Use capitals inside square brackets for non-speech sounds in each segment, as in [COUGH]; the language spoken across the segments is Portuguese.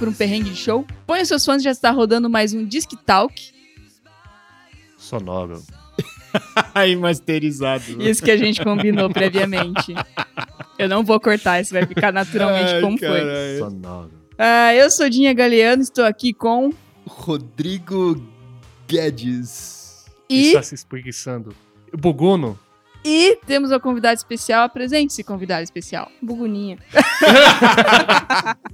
por um perrengue de show? Põe os seus fãs, já está rodando mais um Disc Talk. Sonoro. [LAUGHS] Aí, masterizado. Isso que a gente combinou previamente. Eu não vou cortar, isso vai ficar naturalmente Ai, como foi. Sonoro. Ah, eu sou Dinha Galeano, estou aqui com. Rodrigo Guedes. E, Está se espreguiçando. Buguno. E temos uma convidada especial. Apresente-se, convidada especial. Buguninha.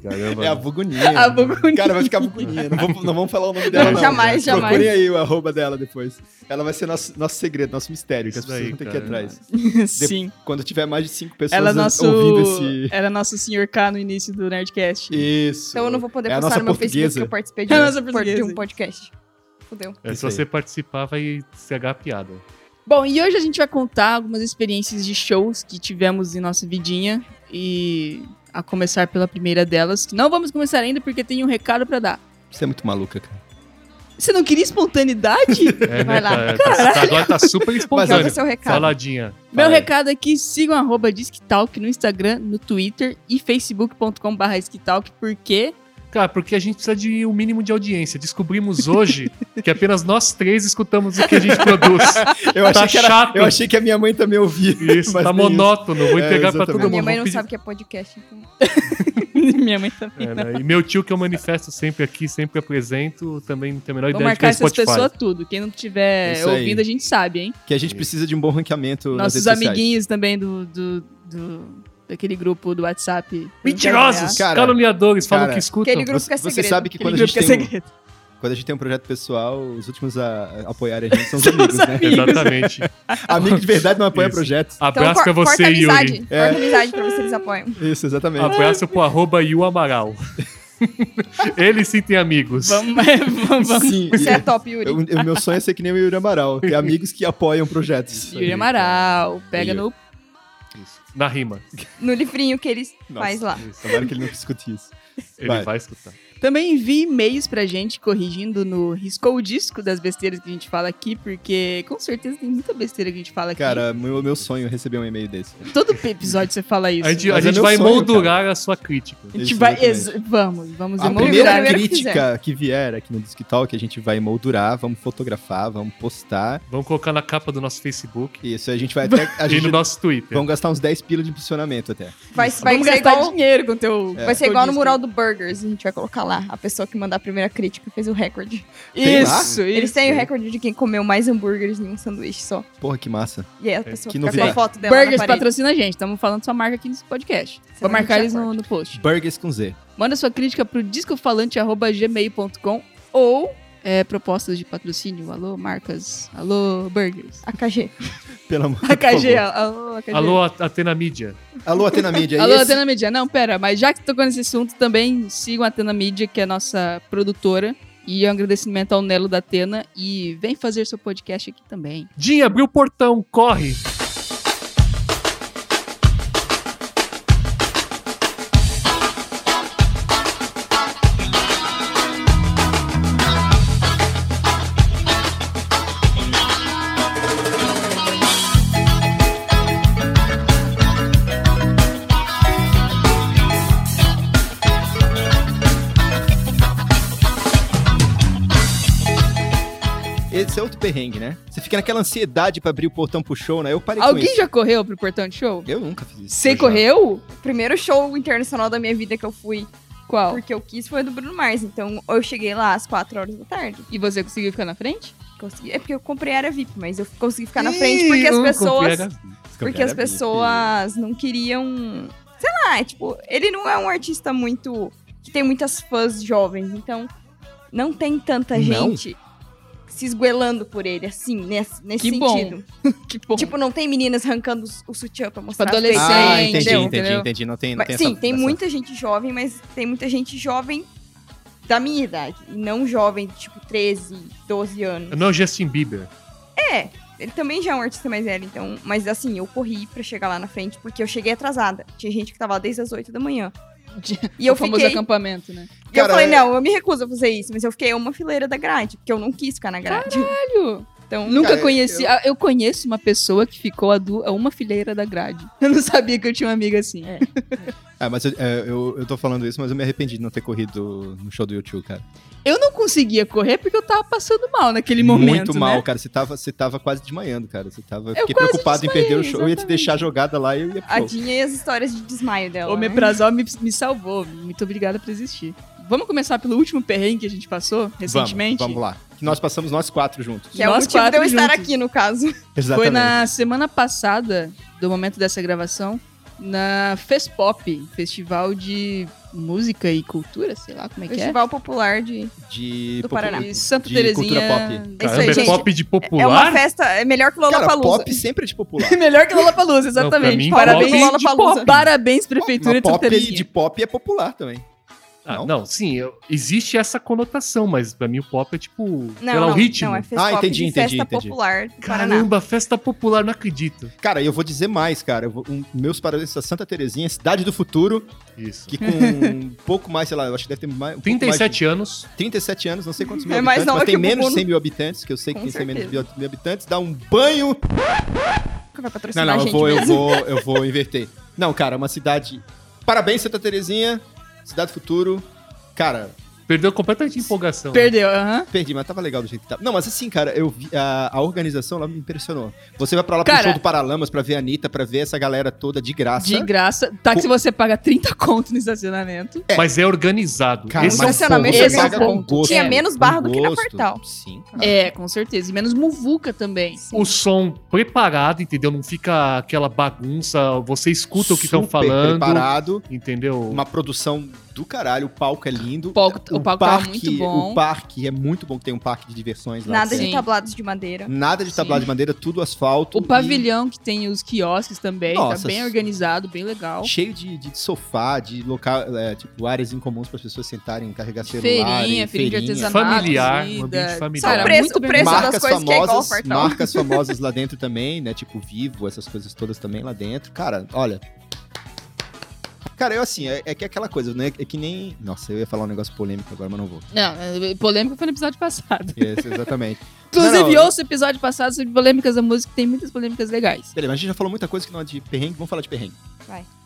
Caramba. É a Buguninha. A Buguninha. Cara, vai ficar Buguninha. Não vamos, não vamos falar o nome dela, não. Jamais, cara. jamais. Procurem aí o arroba dela depois. Ela vai ser nosso, nosso segredo, nosso mistério, que as pessoas vão ter que ir atrás. [LAUGHS] Sim. Quando tiver mais de cinco pessoas Ela é nosso, ouvindo esse... era nosso senhor K no início do Nerdcast. Isso. Então eu não vou poder É postar no meu Facebook que eu participei [LAUGHS] de, É um- de um podcast. Fudeu. É, se você participar, vai estragar a piada. Bom, e hoje a gente vai contar algumas experiências de shows que tivemos em nossa vidinha. E a começar pela primeira delas, que não vamos começar ainda porque tem um recado pra dar. Você é muito maluca, cara. Você não queria espontaneidade? [LAUGHS] É, Vai né, lá. cara? Tá- agora tá super espontâneo. seu recado. Faladinha. Meu recado aqui, sigam arroba Disctalk no Instagram, no Twitter e facebook.com barra porque Cara, porque a gente precisa de um mínimo de audiência. Descobrimos hoje [LAUGHS] que apenas nós três escutamos o que a gente produz. Eu Tá achei, que era- chato. eu achei que a minha mãe também ouvia. Isso, mas tá nem monótono. Vou É, entregar pra exatamente. todo A mundo. minha mãe não pedir- sabe o que é podcast, então. [LAUGHS] minha mãe também. É, né? E meu tio, que eu manifesto sempre aqui, sempre apresento, também não tem a menor Vou ideia de que marcar é essas Spotify. pessoas tudo. Quem não estiver Isso aí. ouvindo, a gente sabe, hein? Que a gente precisa de um bom ranqueamento nas Nossos redes sociais. amiguinhos também do, do, do- daquele grupo do WhatsApp. Mentirosos! Cara, caluniadores, falam cara, que escutam. Aquele grupo Você, que é você segredo. sabe que quando a, gente que é tem um, quando a gente tem um projeto pessoal, os últimos a, a apoiarem a gente são os São amigos, os né? amigos. Exatamente. [LAUGHS] Amigo de verdade não apoia Isso. projetos. Abraço Então, pra você, corta a amizade. Yuri. É. Corta amizade pra eles apoiam. Isso, exatamente. Abraço pro arroba Yu Amaral. [LAUGHS] Eles sim têm amigos. Vamos, [LAUGHS] vamos, vamos. Sim, Você é top, Yuri. o meu sonho é ser que nem o Yuri Amaral, ter amigos que apoiam projetos. Yuri Amaral, pega ó. no. Na rima. No livrinho que eles Nossa, faz lá. Tomara que ele nunca escute isso. Ele Vai. vai, escutar. Também envie e-mails pra gente corrigindo no Riscou o Disco das besteiras que a gente fala aqui, porque com certeza tem muita besteira que a gente fala aqui. Cara, meu, meu sonho é receber um e-mail desse. Todo episódio você fala isso. A gente, a é gente meu vai sonho, moldurar a sua crítica. A gente Isso, vai. vamos, vamos A emoldurar. primeira primeiro que crítica que vier aqui no Disc Talk, a gente vai moldurar, vamos fotografar, vamos postar. Vamos colocar na capa do nosso Facebook Isso, a gente vai até. A [LAUGHS] e gente no nosso Twitter. Vamos gastar uns 10 pilas de impulsionamento até. Vai, vai Vamos ser gastar igual, dinheiro com o teu. vai ser igual no mural do Burgers. A gente vai colocar lá. A pessoa que mandar a primeira crítica fez o recorde. Tem lá? Isso, Eles isso. têm o recorde de quem comeu mais hambúrgueres em um sanduíche só. Porra, que massa. E aí a pessoa que fica com a foto dela Burgers patrocina a gente. Estamos falando sua marca aqui nesse podcast. Vou Senão a marcar eles no, no post. Burgers com Z. Manda sua crítica pro discofalante.gmail.com ou é, propostas de patrocínio. Alô, marcas. Alô, burgers. AKG. [LAUGHS] Pelo amor AKG, alô, AKG. Alô, Atena Mídia. [LAUGHS] Alô, Atena Mídia. Alô, esse- Atena Media. Não, pera, mas já que tocou nesse assunto, também sigam a Atena Media, que é a nossa produtora. E um agradecimento ao Nelo da Atena. E vem fazer seu podcast aqui também. Dinha, abriu o portão, corre! Perrengue, né? Você fica naquela ansiedade pra abrir o portão pro show, né? Eu parei com Alguém isso. já correu pro portão de show? Eu nunca fiz isso. Você correu? O primeiro show internacional da minha vida que eu fui, Qual? porque eu quis, foi o do Bruno Mars. Então eu cheguei lá às 4 horas da tarde. E você conseguiu ficar na frente? Consegui, é porque eu comprei área VIP, mas eu consegui ficar na frente porque as pessoas. a- Porque as pessoas não queriam. Sei lá, tipo, ele não é um artista muito. que tem muitas fãs jovens, então não tem tanta Não? gente se esguelando por ele, assim, nesse, nesse Que bom. sentido. [LAUGHS] Que bom. Tipo, não tem meninas arrancando o, o sutiã pra mostrar as adolescente, peitas, Ah, entendi, entendeu? entendi, Entendeu? entendi. Não tem, não Mas, tem sim, essa- tem essa- muita gente jovem, mas tem muita gente jovem da minha idade. E não jovem, tipo, 13, 12 anos. Não, Justin Bieber. É, ele também já é um artista mais velho, então. Mas assim, eu corri pra chegar lá na frente porque eu cheguei atrasada. Tinha gente que tava lá desde as 8 da manhã. E eu o famoso fiquei. acampamento, né? E eu Cara, falei, é- não, eu me recuso a fazer isso, mas eu fiquei uma fileira da grade, porque eu não quis ficar na grade. Caralho! Então, Nunca Cara, conheci. ah, Eu... conheço uma pessoa que ficou a, du- a uma fileira da grade. Eu não sabia que eu tinha uma amiga assim. É. [LAUGHS] É, mas eu, é, eu, eu tô falando isso, mas eu me arrependi de não ter corrido no show do YouTube, cara. Eu não conseguia correr porque eu tava passando mal naquele momento. Muito mal, né? cara. Você tava, você tava quase desmaiando, cara. Você tava. Eu fiquei preocupado em perder o show. Eu ia te exatamente. deixar jogada lá e eu ia. A Pô, Dinha e as histórias de desmaio dela. O né? Meprazol me, me salvou. Muito obrigada por existir. Vamos começar pelo último perrengue que a gente passou recentemente? Vamos, vamos lá. Que nós passamos nós quatro juntos. Que é o Nós motivo de eu estar juntos. aqui, no caso. [LAUGHS] Exatamente. Foi na semana passada, do momento dessa gravação, na Fespop, Festival de Música e Cultura, sei lá como é que é. Festival Popular de... de do Paraná. De Santa de Terezinha. cultura pop. É isso Caramba, aí, é gente. pop de É uma popular? festa... É melhor que Cara, Lollapalooza. pop sempre é de popular. [LAUGHS] Melhor que Lollapalooza, exatamente. mim, Parabéns, pop de Parabéns, pop. Prefeitura Mas de Santa pop Terezinha. de pop é popular também. Ah, Não? não, sim, eu- existe essa conotação, mas pra mim o pop é tipo, Não, sei lá, não, o ritmo. não, é festa Ah, entendi, entendi, festa entendi. popular. Caramba, festa popular, não acredito. Cara, eu vou dizer mais, cara. Eu vou- um- meus parabéns a Santa Terezinha, cidade do futuro, Isso. que com [LAUGHS] um pouco mais, sei lá, eu acho que deve ter mais. Um pouco mais 37 de- anos. 37 anos, não sei quantos mil É mais habitantes, mas tem menos de Bubu. 100 mil habitantes, que eu sei que Com tem 100 menos de certeza. mil habitantes, dá um banho. Vai Não, patrocinar não, a eu vou, eu vou, eu vou inverter. Não, cara, é uma cidade. Parabéns, Santa Terezinha, cidade futuro. Cara, Perdeu completamente a empolgação. Perdeu, aham. perdi, mas tava legal do jeito que tava. Não, mas assim, cara, eu vi, a, a organização lá me impressionou. Você vai pra lá pro Cara- show do Paralamas pra ver a Anitta, pra ver essa galera toda de graça. De graça. Táxi você paga 30 conto no estacionamento. Mas é organizado. Cara, Esse é estacionamento é você paga com gosto. Tinha É, menos barra do que na. Portal. Sim, cara. É, com certeza. E menos muvuca também. o som preparado, entendeu? Não fica aquela bagunça, você escuta o que estão Super falando, preparado, entendeu? uma produção do caralho, o palco é lindo. O palco- o palco tava muito bom. O parque é muito bom, que tem um parque de diversões lá. Nada Tem de tablados de madeira. Nada de tablado Sim. de madeira, tudo asfalto. O pavilhão que tem os quiosques também, Nossa, tá bem organizado, bem legal. e Cheio de, de sofá, de local, é, tipo, áreas incomuns para as pessoas sentarem, carregar celular. Feirinha, e feirinha de artesanato. Familiar, um ambiente familiar. Cara, Só o preço- muito o preço das marcas coisas que é igual famosas, marcas famosas lá dentro também, né? Tipo Vivo, essas coisas todas também lá dentro. Cara, olha. Cara, eu assim, é, é que é aquela coisa, né? É que nem. Nossa, eu ia falar um negócio polêmico agora, mas não vou. Não, é, polêmica foi no episódio passado. Isso, exatamente. [LAUGHS] Inclusive, Não, não, ouça o episódio passado sobre polêmicas da música, que tem muitas polêmicas legais. Beleza, mas a gente já falou muita coisa que não é de perrengue, vamos falar de perrengue.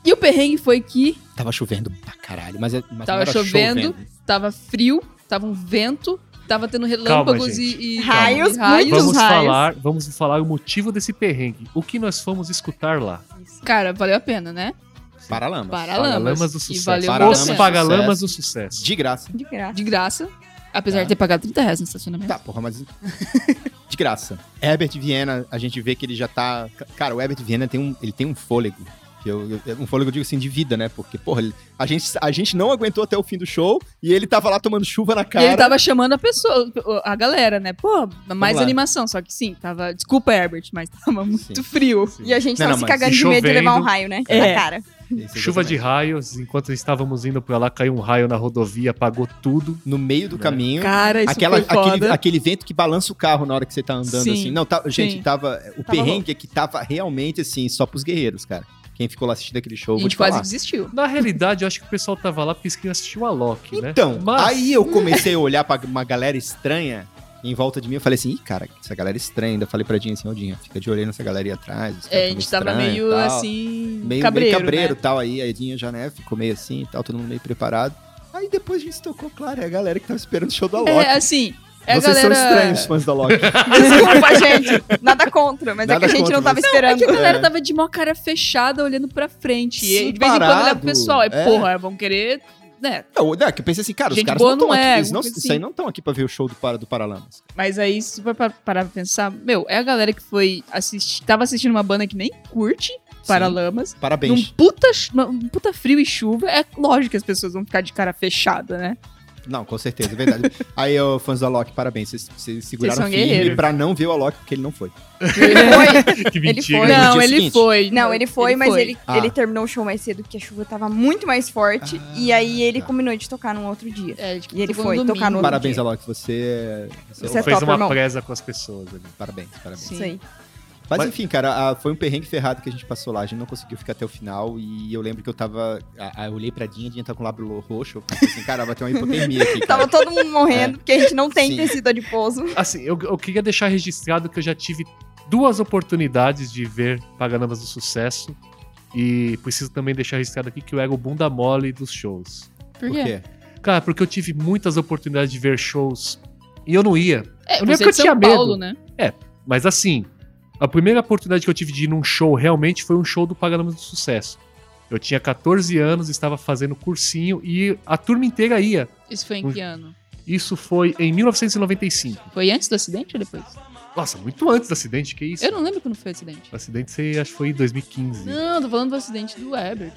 E o perrengue foi que Tava chovendo pra caralho, mas, é- mas Tava era chovendo. tava frio, tava um vento, tava tendo relâmpagos gente. e, e- Raios, e raios. Vamos raios. falar, vamos falar o motivo desse perrengue. O que nós fomos escutar lá? Cara, valeu a pena, né? Paralamas. Paralamas. Paralamas do sucesso. valeu Paralamas pena. Pagalamas do sucesso. De graça. De graça. De graça. Apesar Tá. de ter pagado 30 reais no estacionamento. Tá, porra, mas. [LAUGHS] de graça. Herbert Viena, a gente vê que ele já tá. Cara, o Herbert Viena tem um, ele tem um fôlego. Que eu, eu- um fôlego, eu digo assim, de vida, né? Porque, porra, ele- a, gente, a gente não aguentou até o fim do show e ele tava lá tomando chuva na E cara. ele tava chamando a pessoa, a galera, né? Pô, mais animação. Só que sim, tava. Desculpa, Herbert, mas tava muito frio. Sim. E a gente Não, tava não, se cagando e de medo de levar um raio, né? É. Na cara. Chuva de raios, enquanto estávamos indo pra lá, caiu um raio na rodovia, apagou tudo. No meio do Né? caminho. Cara, isso Aquela, foi foda. aquele, aquele vento que balança o carro na hora que você tá andando, Sim, assim. Não, tá, gente, sim. tava. O perrengue é que tava realmente, assim, só pros guerreiros, cara. Quem ficou lá assistindo aquele show, a gente falar. quase desistiu. Na realidade, eu acho que o pessoal tava lá porque eles queriam assistir o Alok, né? Então, Mas- aí eu comecei a olhar pra uma galera estranha em volta de mim. Eu falei assim, ih, cara, essa galera é estranha. Ainda falei pra Dinha assim, ô Dinha, fica de olho nessa galera aí atrás. É, a gente tava meio tal. assim. Meio cabreiro. meio cabreiro né? tal. Aí a Dinha já, né, ficou meio assim e tal, todo mundo meio preparado. Aí depois a gente tocou, claro, é a galera que tava esperando o show do Alok. É, assim. É Vocês galera. são estranhos, fãs do Alok. [LAUGHS] Desculpa, gente. Nada contra, mas Nada é que a gente contra, não tava mas- É esperando. que a galera É. tava de mó cara fechada olhando pra frente. Sim, e de vez em quando parado. pro pessoal. É, É. porra, vão querer. Né? Não, né, que eu pensei assim, cara, os Gente caras boa não estão não aqui. é, eles não, assim. não estão aqui pra ver o show do, Para- do Paralamas. Mas aí, se for parar pra pensar, meu, é a galera que foi assistir. Tava assistindo uma banda que nem curte Paralamas. Num Parabéns. puta, ch- num puta frio e chuva, é lógico que as pessoas vão ficar de cara fechada, né? Não, com certeza, é verdade. [LAUGHS] Aí, ô, fãs do Alok, parabéns. Vocês, vocês seguraram firme guerreiros. pra não ver o Alok, porque ele não foi. Foi. [LAUGHS] que Ele mentira. foi. Não, dia ele seguinte? foi. Não, ele foi, mas Ele, Ah. ele terminou o show mais cedo, porque a chuva tava muito mais forte. Ah, e aí ele tá. combinou de tocar num outro dia. É, E ele foi no tocar no domingo. outro Parabéns, dia. Alok. Você é. Você é Você é o- Fez top, uma irmão. presa com as pessoas ali. Parabéns, parabéns. Sim. Isso aí. Mas, Mas- enfim, cara, a- foi um perrengue ferrado que a gente passou lá. A gente não conseguiu ficar até o final. E eu lembro que eu tava. a- a- eu olhei pra Dinha, a Dinha tá com o lábio roxo. Eu pensei assim, cara, vai ter uma hipotermia aqui. [LAUGHS] Tava todo mundo morrendo, porque a gente não tem Sim. tecido adiposo. Assim, eu, eu queria deixar registrado que eu já tive duas oportunidades de ver Paganamas do Sucesso. E preciso também deixar registrado aqui que eu era o bunda mole dos shows. Por quê? Cara, porque eu tive muitas oportunidades de ver shows e eu não ia. É, Eu não ia porque é eu tinha Paulo, medo. né? Mas assim, a primeira oportunidade que eu tive de ir num show realmente foi um show do Paralamas do Sucesso. Eu tinha 14 anos, estava fazendo cursinho e a turma inteira ia. Isso foi em que ano? Isso foi em 1995. Foi antes do acidente ou depois? Nossa, muito antes do acidente, que isso? Eu não lembro quando foi o acidente. O acidente sei, acho que foi em 2015. Não, tô falando do acidente do Herbert.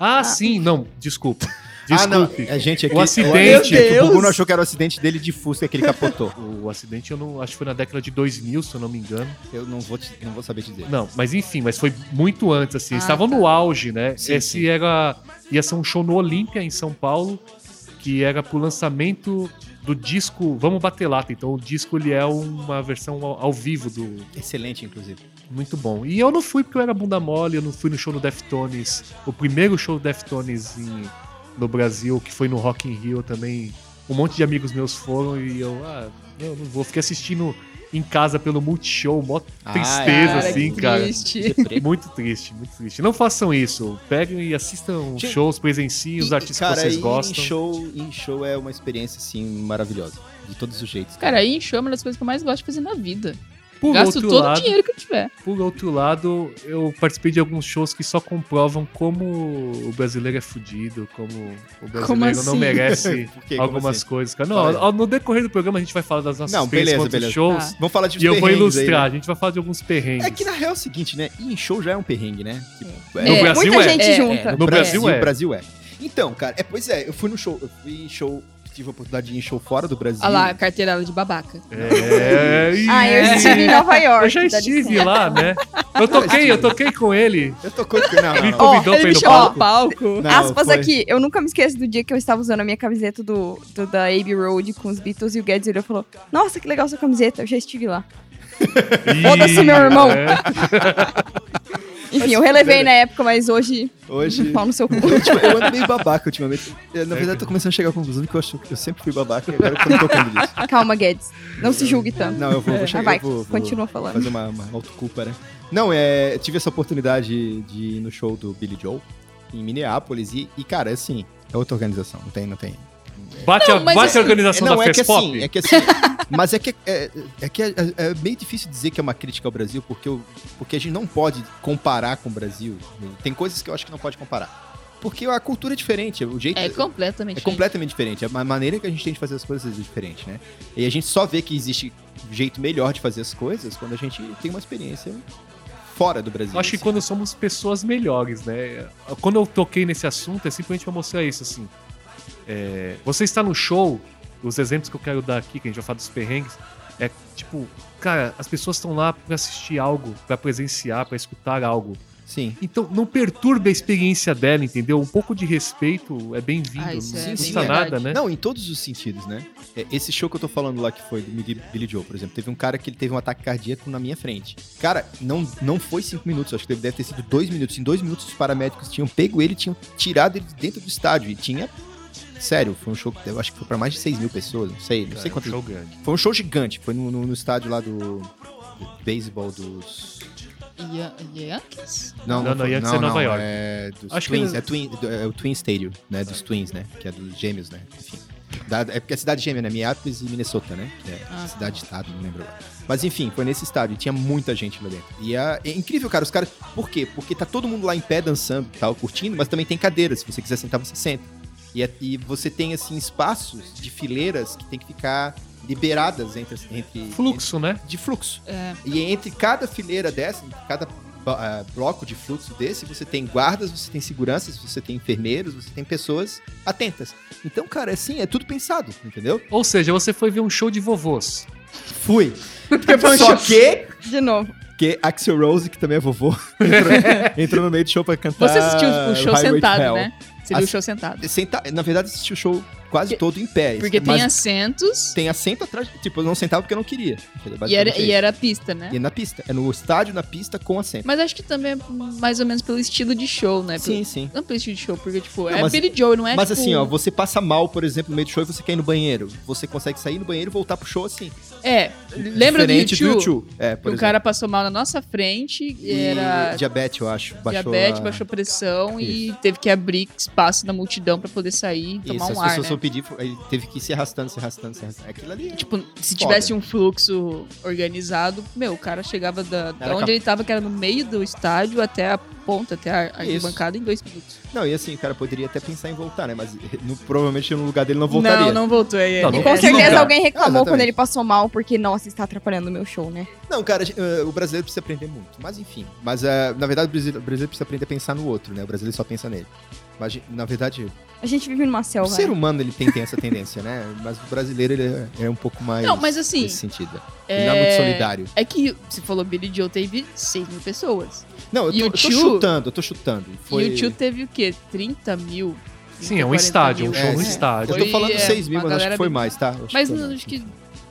Ah, sim, não, desculpa. Ah, não. Desculpe. É, gente, aqui, O acidente- é que Meu O Deus! não achou que era o acidente dele de Fusca que ele capotou. [LAUGHS] O acidente eu não acho que foi na década de 2000, se eu não me engano. Eu não vou, te- não vou saber te dizer. Não, mas enfim, mas foi muito antes assim. Ah, estavam tá. no auge, né? Sim, Esse sim. era ia ser um show no Olímpia em São Paulo, que era pro lançamento do disco Vamos Bater Lata. Então o disco ele é uma versão ao, ao vivo do Excelente, inclusive. muito bom. E eu não fui porque eu era bunda mole, eu não fui no show do Deftones, o primeiro show do Deftones em, no Brasil, que foi no Rock in Rio também. Um monte de amigos meus foram e eu, ah, eu não vou. Fiquei assistindo em casa pelo Multishow, mó tristeza, Cara, assim, que cara. triste. Muito triste, muito triste. Não façam isso. Peguem e assistam Gente, shows, presenciem os artistas cara, que vocês gostam. Em show, em show é uma experiência, assim, maravilhosa. De todos os jeitos. Cara, aí em show é uma das coisas que eu mais gosto de fazer na vida. Por Gasto outro, todo lado, o dinheiro que eu tiver. por outro lado, eu participei de alguns shows que só comprovam como o brasileiro é fudido, como o brasileiro Como não assim? merece [LAUGHS] quê? Como algumas assim? coisas. Não, no decorrer do programa a gente vai falar das nossas Não, beleza, beleza. shows. Tá. Vamos falar de E eu vou perrengues aí, ilustrar, né? a gente vai falar de alguns perrengues. É que na real é o seguinte, né? Ir em show já é um perrengue, né? Tipo, No É, Brasil Muita é. gente É, junta. No Brasil é. O Brasil é. Então, cara, é, pois é, eu fui no show, eu fui em show, tive a oportunidade de ir em show fora do Brasil. Olha lá, a carteirada de babaca. É, Ah, eu estive em Nova York. Eu já estive lá, né? Eu toquei, eu toquei com ele. Eu tô com... Não, Me convidou ele pra ir me no palco. palco. Não, Aspas foi- aqui, eu nunca me esqueço do dia que eu estava usando a minha camiseta do, do- da Abbey Road com os Beatles e o Guedes olhou e falou: Nossa, que legal sua camiseta, eu já estive lá. Foda-se, meu irmão. É. [LAUGHS] Enfim, eu relevei na época, mas hoje, Hoje... pau no seu cu. Eu, ultima- eu ando meio babaca ultimamente. Eu, na verdade, eu tô começando a chegar à conclusão de que eu acho que eu sempre fui babaca e agora eu tô me tocando disso. [LAUGHS] Calma, Guedes. Não se julgue tanto. Não, eu vou, vou Ah, chegar, vai, eu vou, vou continua falando. fazer uma, uma autoculpa, né? Não, é, eu tive essa oportunidade de ir no show do Billy Joel em Minneapolis e, e, cara, assim, é outra organização, não tem, não tem. Bate, Não, a, bate assim, a organização não, da é que Fespop. assim, é que assim, [LAUGHS] mas é que é, é que é, é meio difícil dizer que é uma crítica ao Brasil, porque, eu, porque a gente não pode comparar com o Brasil. Tem coisas que eu acho que não pode comparar. Porque a cultura é diferente, o jeito É completamente é completamente diferente. A maneira que a gente tem de fazer as coisas é diferente, né? E a gente só vê que existe um jeito melhor de fazer as coisas quando a gente tem uma experiência fora do Brasil. Eu acho que assim. quando somos pessoas melhores, né? Quando eu toquei nesse assunto, é simplesmente pra mostrar isso, assim. É, você está no show, os exemplos que eu quero dar aqui, que a gente vai falar dos perrengues, é tipo, cara, as pessoas estão lá pra assistir algo, pra presenciar, pra escutar algo. Sim. Então, não perturbe a experiência dela, entendeu? Um pouco de respeito é bem-vindo, Ah, não é custa verdade. nada, né? Não, em todos os sentidos, né? É, Esse show que eu tô falando lá, que foi do Billy Billy Joe, por exemplo, teve um cara que ele teve um ataque cardíaco na minha frente. Cara, não, não foi cinco minutos, acho que deve ter sido dois minutos. Em dois minutos, os paramédicos tinham pego ele, tinham tirado ele de dentro do estádio. E tinha. Sério, foi um show que eu acho que foi pra mais de 6 mil pessoas, não sei, não Cara, sei é um quantos. show grande. Foi um show gigante, foi no, no- no estádio lá do, do beisebol dos. Yan- Yankees? Não, não, foi- ia ser Nova York. É, dos Acho que Twins, ele- é, twin, do- é o Twin Stadium, né? Dos Twins, né? Que é dos gêmeos, né? Enfim. Da- é porque é cidade gêmea, né? Minneapolis e Minnesota, né? Que é Ah, tá. cidade-estado, não lembro agora. Mas enfim, foi nesse estádio e tinha muita gente lá dentro. E é, é incrível, cara. Os caras. Por quê? Porque tá todo mundo lá em pé dançando e tal, curtindo, mas também tem cadeiras. Se você quiser sentar, você senta. E, e você tem, assim, espaços de fileiras que tem que ficar liberadas entre. entre Fluxo, né? de fluxo. É. E entre cada fileira dessa, entre cada ah, bloco de fluxo desse, você tem guardas, você tem seguranças, você tem enfermeiros, você tem pessoas atentas. Então, cara, assim, é tudo pensado, entendeu? Ou seja, você foi ver um show de vovôs. Fui. [LAUGHS] Só que, De novo. que Axel Rose, que também é vovô, [LAUGHS] entrou, entrou no meio do show pra cantar. Você assistiu o show Highway sentado, né? Você viu o show sentado. Senta- na verdade, assisti o show quase todo em pé. Porque tem assentos tem assento atrás. Tipo, eu não sentava porque eu não queria. e era, e era pista, né? isso. E na pista. É no estádio, na pista, com assento. Mas acho que também é mais ou menos pelo estilo de show, né? Pelo- Sim, sim. Não pelo estilo de show, porque, tipo, Não, é mas- Billy Joe, não é Mas tipo... assim, ó, você passa mal, por exemplo, no meio do show e você quer ir no banheiro. Você consegue sair no banheiro e voltar pro show assim. É, lembra do Diferente YouTube? do YouTube. É, por o exemplo. cara passou mal na nossa frente, E era diabetes, eu acho. Baixou diabetes, a- baixou pressão e teve que abrir espaço na multidão pra poder sair e tomar Isso, um as ar, pessoas né? Foram pedir, aí teve que ir se arrastando, se arrastando, se arrastando. Aquilo ali. Tipo, se Foda. tivesse um fluxo organizado, meu, o cara chegava da, da onde cap- ele tava, que era no meio do estádio, até a ponta, até a arquibancada em dois minutos. Não, e assim, o cara poderia até pensar em voltar, né? Mas no- provavelmente no lugar dele não voltaria. Não, não voltou. É, Não, é- não E com é- certeza lugar. alguém reclamou Ah, quando ele passou mal, porque, nossa, está atrapalhando o meu show, né? Não, cara, eh, o brasileiro precisa aprender muito. Mas enfim. Mas eh, na verdade o brasileiro precisa aprender a pensar no outro, né? O brasileiro só pensa nele. Mas na verdade, A gente vive numa o selva. ser né? humano ele tem, tem essa tendência, né? [LAUGHS] Mas o brasileiro ele é, é um pouco mais. Não, mas assim, Nesse sentido. Ele não é muito solidário. É que você falou Billy Joe teve 6 mil pessoas. Não, eu tô, o eu tô chutando, eu tô chutando. Foi... E o tio teve o quê? 30 mil? Sim, é um 40 estádio, um mil. show no É, estádio. Eu tô Foi, falando é, 6 mil, mas acho que foi bem- mais, tá? Eu Mas não, acho que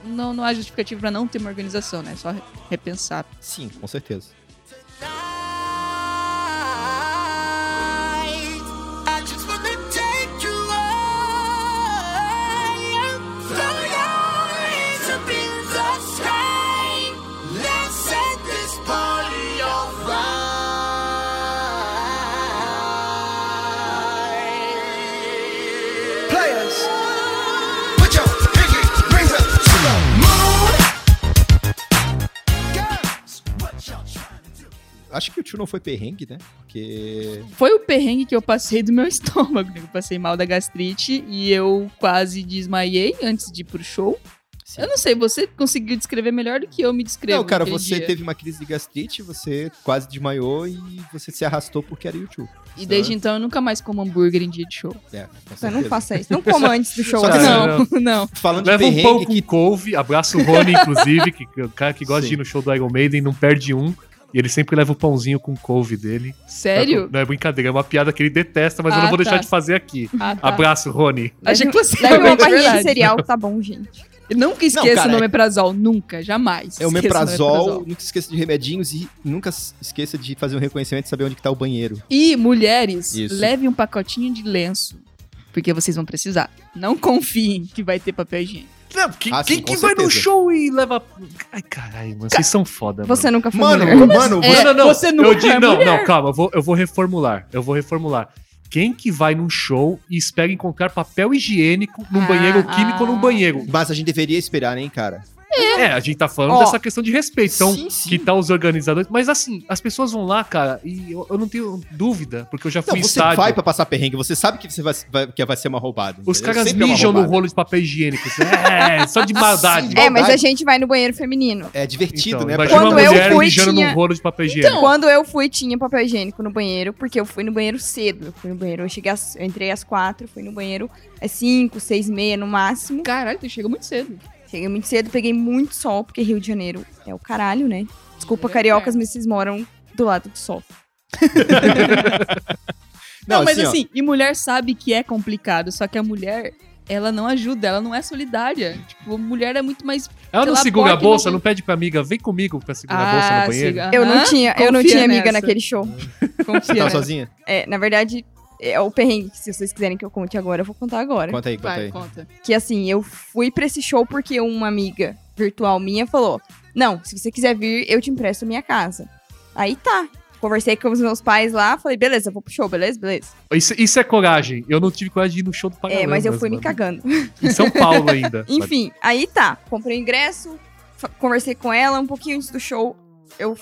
não, não há justificativa pra não ter uma organização, né? Só re- repensar. Sim, com certeza. Acho que o tio não foi perrengue, né? Porque. Foi o perrengue que eu passei do meu [LAUGHS] estômago. né? Eu passei mal da gastrite e eu quase desmaiei antes de ir pro show. Sim. Eu não sei, você conseguiu descrever melhor do que eu me descrevo. Não, cara, você dia. teve uma crise de gastrite, você quase desmaiou e você se arrastou porque era YouTube. E desde então eu nunca mais como hambúrguer em dia de show. É, Então não faça isso. Não coma antes do [LAUGHS] show. Só né? que Não, [LAUGHS] não. Falando Leva de um com que couve, abraça o Rony, inclusive, que que é o cara que gosta Sim. de ir no show do Iron Maiden não perde um. E ele sempre leva o pãozinho com couve dele. Sério? Não é brincadeira, é uma piada que ele detesta, mas eu Ah, não vou deixar tá. de fazer aqui. Ah, tá. Abraço, Rony. Achei que você Leve uma barrinha de cereal, tá bom, gente. Eu nunca esqueça cara, o é- nome Prazol, nunca, jamais. é o Esqueça meprazol, nunca esqueça de remedinhos e nunca esqueça de fazer um reconhecimento e saber onde que tá o banheiro. E mulheres, Isso. levem um pacotinho de lenço, porque vocês vão precisar. Não confiem que vai ter papel higiênico. Não, quem, Ah, sim, quem que vai no show e leva. Ai, caralho, mano, vocês são foda, mano. Você nunca foi Mano, mulher. mano, É, não, não, não. você nunca eu digo, é não, mulher. não, calma, eu vou, eu vou reformular. Eu vou reformular. Quem que vai num show e espera encontrar papel higiênico num Ah, banheiro químico ou num ah. banheiro? mas a gente deveria esperar, hein, cara? É, a gente tá falando Ó, dessa questão de respeito. Então, sim, sim. que tá os organizadores. Mas assim, as pessoas vão lá, cara, e eu, eu não tenho dúvida, porque eu já fui Não, você estádio. vai pra passar perrengue, você sabe que, você vai, vai- que vai ser uma roubada. Os entendeu? caras Sempre é mijam no roubada. rolo de papel higiênico. É, só de maldade. Sim. É, mas a gente vai no banheiro feminino. É divertido, Então, né? imagina Quando uma eu mulher fui, mijando tinha- num rolo de papel higiênico. Então, Quando eu fui, tinha papel higiênico no banheiro, porque eu fui no banheiro cedo. Eu fui no banheiro, eu cheguei às, eu entrei às quatro, fui no banheiro às cinco, seis e meia no máximo. Caralho, tu chega muito cedo. Cheguei muito cedo, peguei muito sol, porque Rio de Janeiro é o caralho, né? Desculpa, É, cariocas, mas vocês moram do lado do sol. Não, Não, mas assim, assim, e mulher sabe que é complicado, só que a mulher, ela não ajuda, ela não é solidária. Tipo, a mulher é muito mais. Ela não segura a bolsa, não- não pede pra amiga, vem comigo pra segurar a bolsa Ah, no banheiro. siga- Eu não tinha, eu não tinha amiga nessa. naquele show. Confia, Tá né? sozinha? É, na verdade, é o perrengue, que se vocês quiserem que eu conte agora, eu vou contar agora. Conta aí, conta Vai, aí. conta. Que assim, eu fui pra esse show porque uma amiga virtual minha falou: Não, se você quiser vir, eu te empresto a minha casa. Aí tá. Conversei com os meus pais lá, falei, beleza, vou pro show, beleza, beleza. Isso, isso é coragem. Eu não tive coragem de ir no show do Paralamas. é, mas eu fui me mano. cagando. Em São Paulo [LAUGHS] ainda. Enfim, aí tá. Comprei o ingresso, conversei com ela um pouquinho antes do show. Eu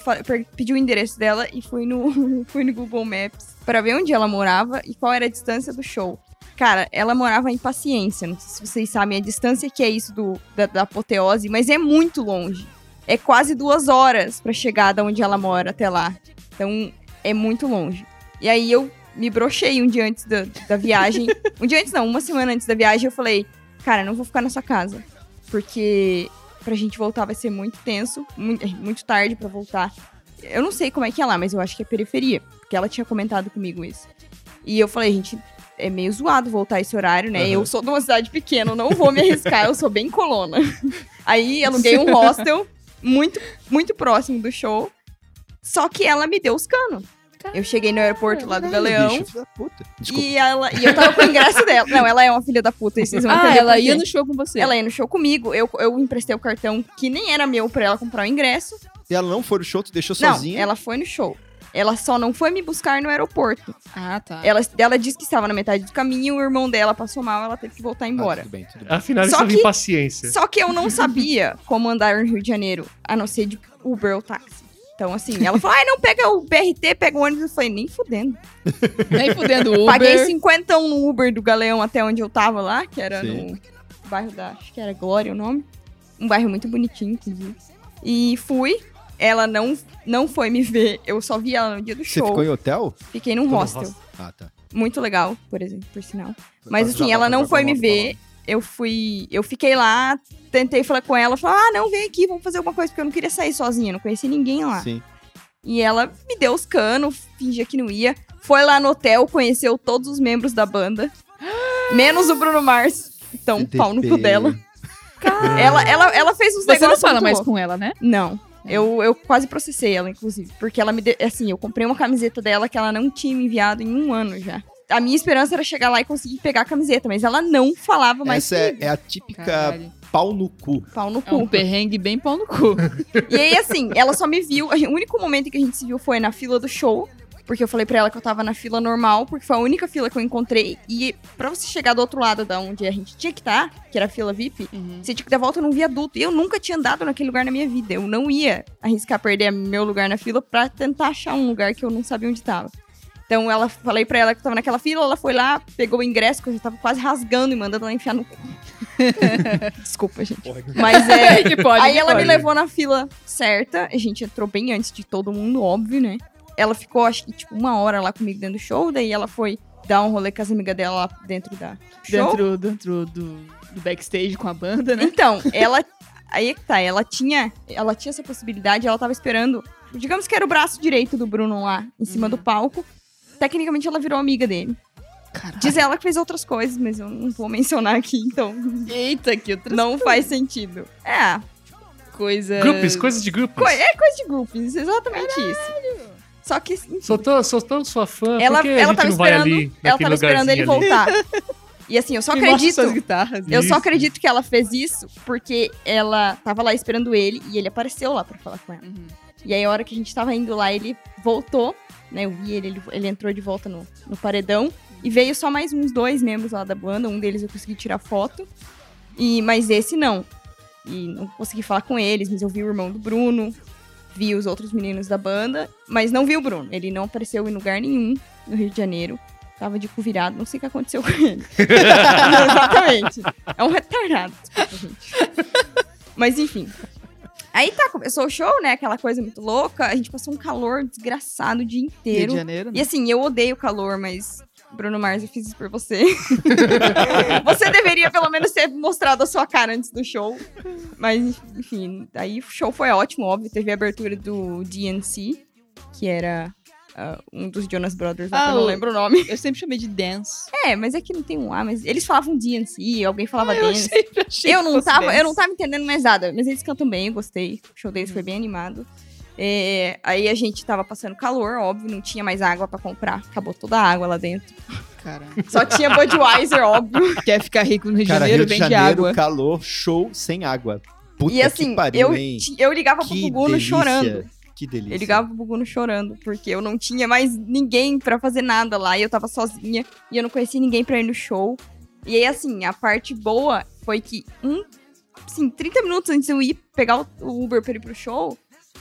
pedi o endereço dela e fui no, [LAUGHS] fui no Google Maps pra ver onde ela morava e qual era a distância do show. Cara, ela morava em Paciência. Não sei se vocês sabem a distância que é isso do, da, da apoteose, mas é muito longe. É quase duas horas pra chegar da onde ela mora até lá. Então, é muito longe. E aí eu me brochei um dia antes da, da viagem. [LAUGHS] um dia antes não, uma semana antes da viagem, eu falei, cara, não vou ficar na sua casa. Porque pra gente voltar vai ser muito tenso, muito, muito tarde pra voltar. Eu não sei como é que é lá, mas eu acho que é periferia. Porque ela tinha comentado comigo isso. E eu falei, gente, é meio zoado voltar esse horário, né? Aham. Eu sou de uma cidade pequena, não vou me arriscar, eu sou bem colona. [LAUGHS] Aí aluguei um hostel muito, muito próximo do show. Só que ela me deu os canos. Eu cheguei no aeroporto lá do Galeão. Bicho, filho da puta. Desculpa. E, ela, e eu tava com o ingresso [LAUGHS] dela. Não, ela é uma filha da puta. e Vocês vão Ah, entender ela ia no show com você. Ela ia no show comigo. Eu, eu emprestei o cartão que nem era meu pra ela comprar o ingresso. E ela não foi no show, tu deixou Não, sozinha. ela foi no show. Ela só não foi me buscar no aeroporto. Ah, tá. Ela, ela disse que estava na metade do caminho, o irmão dela passou mal, ela teve que voltar Ah, embora. tudo bem, tudo bem. Afinal, Só isso que- impaciência. Só que eu não sabia como andar no Rio de Janeiro, a não ser de Uber ou táxi. Então, assim, ela falou: ah, não pega o BRT, pega o ônibus. Eu falei, nem fudendo. Nem fudendo Uber. Paguei cinquentão no Uber do Galeão até onde eu tava lá, que era Sim. no bairro da. Acho que era Glória o nome. Um bairro muito bonitinho, inclusive. E fui. Ela não, não foi me ver. Eu só vi ela no dia do Você show. ficou em hotel? Fiquei num Ficou no hostel. hostel. Ah, tá. Muito legal, por exemplo, por sinal. Mas assim, ela não foi me falar, ver. Eu fui. Eu fiquei lá, tentei falar com ela, falei, ah, não, vem aqui, vamos fazer alguma coisa, porque eu não queria sair sozinha, não conheci ninguém lá. Sim. E ela me deu os canos, fingia que não ia. Foi lá no hotel, conheceu todos os membros da banda. [GASPS] menos o Bruno Mars. Então, pau no cu dela. Ela, ela, ela fez uns Você não negócios fala muito mais loucos. com ela, né? Não. Eu, eu quase processei ela, inclusive. Porque ela me deu. Assim, eu comprei uma camiseta dela que ela não tinha me enviado em um ano já. A minha esperança era chegar lá e conseguir pegar a camiseta, mas ela não falava mais Essa é, comigo. é a típica Caralho. pau no cu. Pau no É um cu. perrengue bem pau no cu. [LAUGHS] E aí, assim, ela só me viu. gente- O único momento que a gente se viu foi na fila do show. Porque eu falei pra ela que eu tava na fila normal, porque foi a única fila que eu encontrei. E pra você chegar do outro lado da onde a gente tinha que estar, que era a fila VIP, Uhum. você tinha que dar volta num viaduto. E eu nunca tinha andado naquele lugar na minha vida. Eu não ia arriscar perder meu lugar na fila pra tentar achar um lugar que eu não sabia onde tava. Então ela falei pra ela que eu tava naquela fila, ela foi lá, pegou o ingresso, que eu já tava quase rasgando e mandando ela enfiar no cu. [LAUGHS] Desculpa, gente. Mas é. [LAUGHS] que pode, Aí que ela me pode. levou na fila certa. A gente entrou bem antes de todo mundo, óbvio, né? Ela ficou, acho que, tipo, uma hora lá comigo dentro do show. Daí ela foi dar um rolê com as amigas dela lá dentro da show. Dentro, dentro do, do backstage com a banda, né? Então, ela. Aí é que tá, ela tinha, ela tinha essa possibilidade, ela tava esperando. Digamos que era o braço direito do Bruno lá, em cima Uhum. do palco. Tecnicamente ela virou amiga dele. Caralho. Diz ela que fez outras coisas, mas eu não vou mencionar aqui, então Eita, que outra não faz sentido. É, coisa. Grupos, coisas de grupos. co- é coisa de grupos, exatamente isso. Só que, enfim, Sou tão, sou tão sua fã, ela, por que a ela gente tava não vai esperando, ali, ela tava esperando ele ali? voltar. [LAUGHS] E assim, eu só Me acredito suas guitarras. Eu só Isso. acredito que ela fez isso porque ela tava lá esperando ele e ele apareceu lá pra falar com ela. Uhum. E aí, a hora que a gente tava indo lá, ele voltou, né? Eu vi ele, ele, ele entrou de volta no, no paredão. E veio só mais uns dois membros lá da banda. Um deles eu consegui tirar foto. E, mas esse não. E não consegui falar com eles, mas eu vi o irmão do Bruno. Vi os outros meninos da banda. Mas não vi o Bruno. Ele não apareceu em lugar nenhum no Rio de Janeiro. Tava de cu virado, não sei o que aconteceu com ele. [LAUGHS] Exatamente. É um retardado. Desculpa, gente. Mas enfim. Aí tá, começou o show, né? Aquela coisa muito louca. A gente passou um calor desgraçado o dia Rio inteiro. de Janeiro, né? E assim, eu odeio calor, mas. Bruno Mars, eu fiz isso por você. [LAUGHS] você deveria pelo menos ter mostrado a sua cara antes do show. Mas, enfim, aí o show foi ótimo, óbvio. Teve a abertura do DNC, que era ah, um dos Jonas Brothers, Ah, eu não o- lembro o nome. Eu sempre chamei de dance. É, mas é que não tem um A, mas eles falavam DNC, alguém falava Ah, eu dance. sempre achei Eu que não, fosse tava, dance. eu não tava entendendo mais nada, mas eles cantam bem, eu gostei. O show deles foi bem animado. É, aí a gente tava passando calor, óbvio, não tinha mais água pra comprar. Acabou toda a água lá dentro. Cara, Só tinha Budweiser, óbvio. quer ficar rico no Rio de Cara, Janeiro, Rio de vende Janeiro, água. calor, show sem água. Puta e assim, que pariu, eu, eu ligava pro Que Buguno delícia. chorando. Que delícia. Eu ligava pro Buguno chorando, porque eu não tinha mais ninguém pra fazer nada lá. E eu tava sozinha. E eu não conhecia ninguém pra ir no show. E aí, assim, a parte boa foi que, um, assim, 30 minutos antes de eu ir pegar o- o Uber pra ir pro show,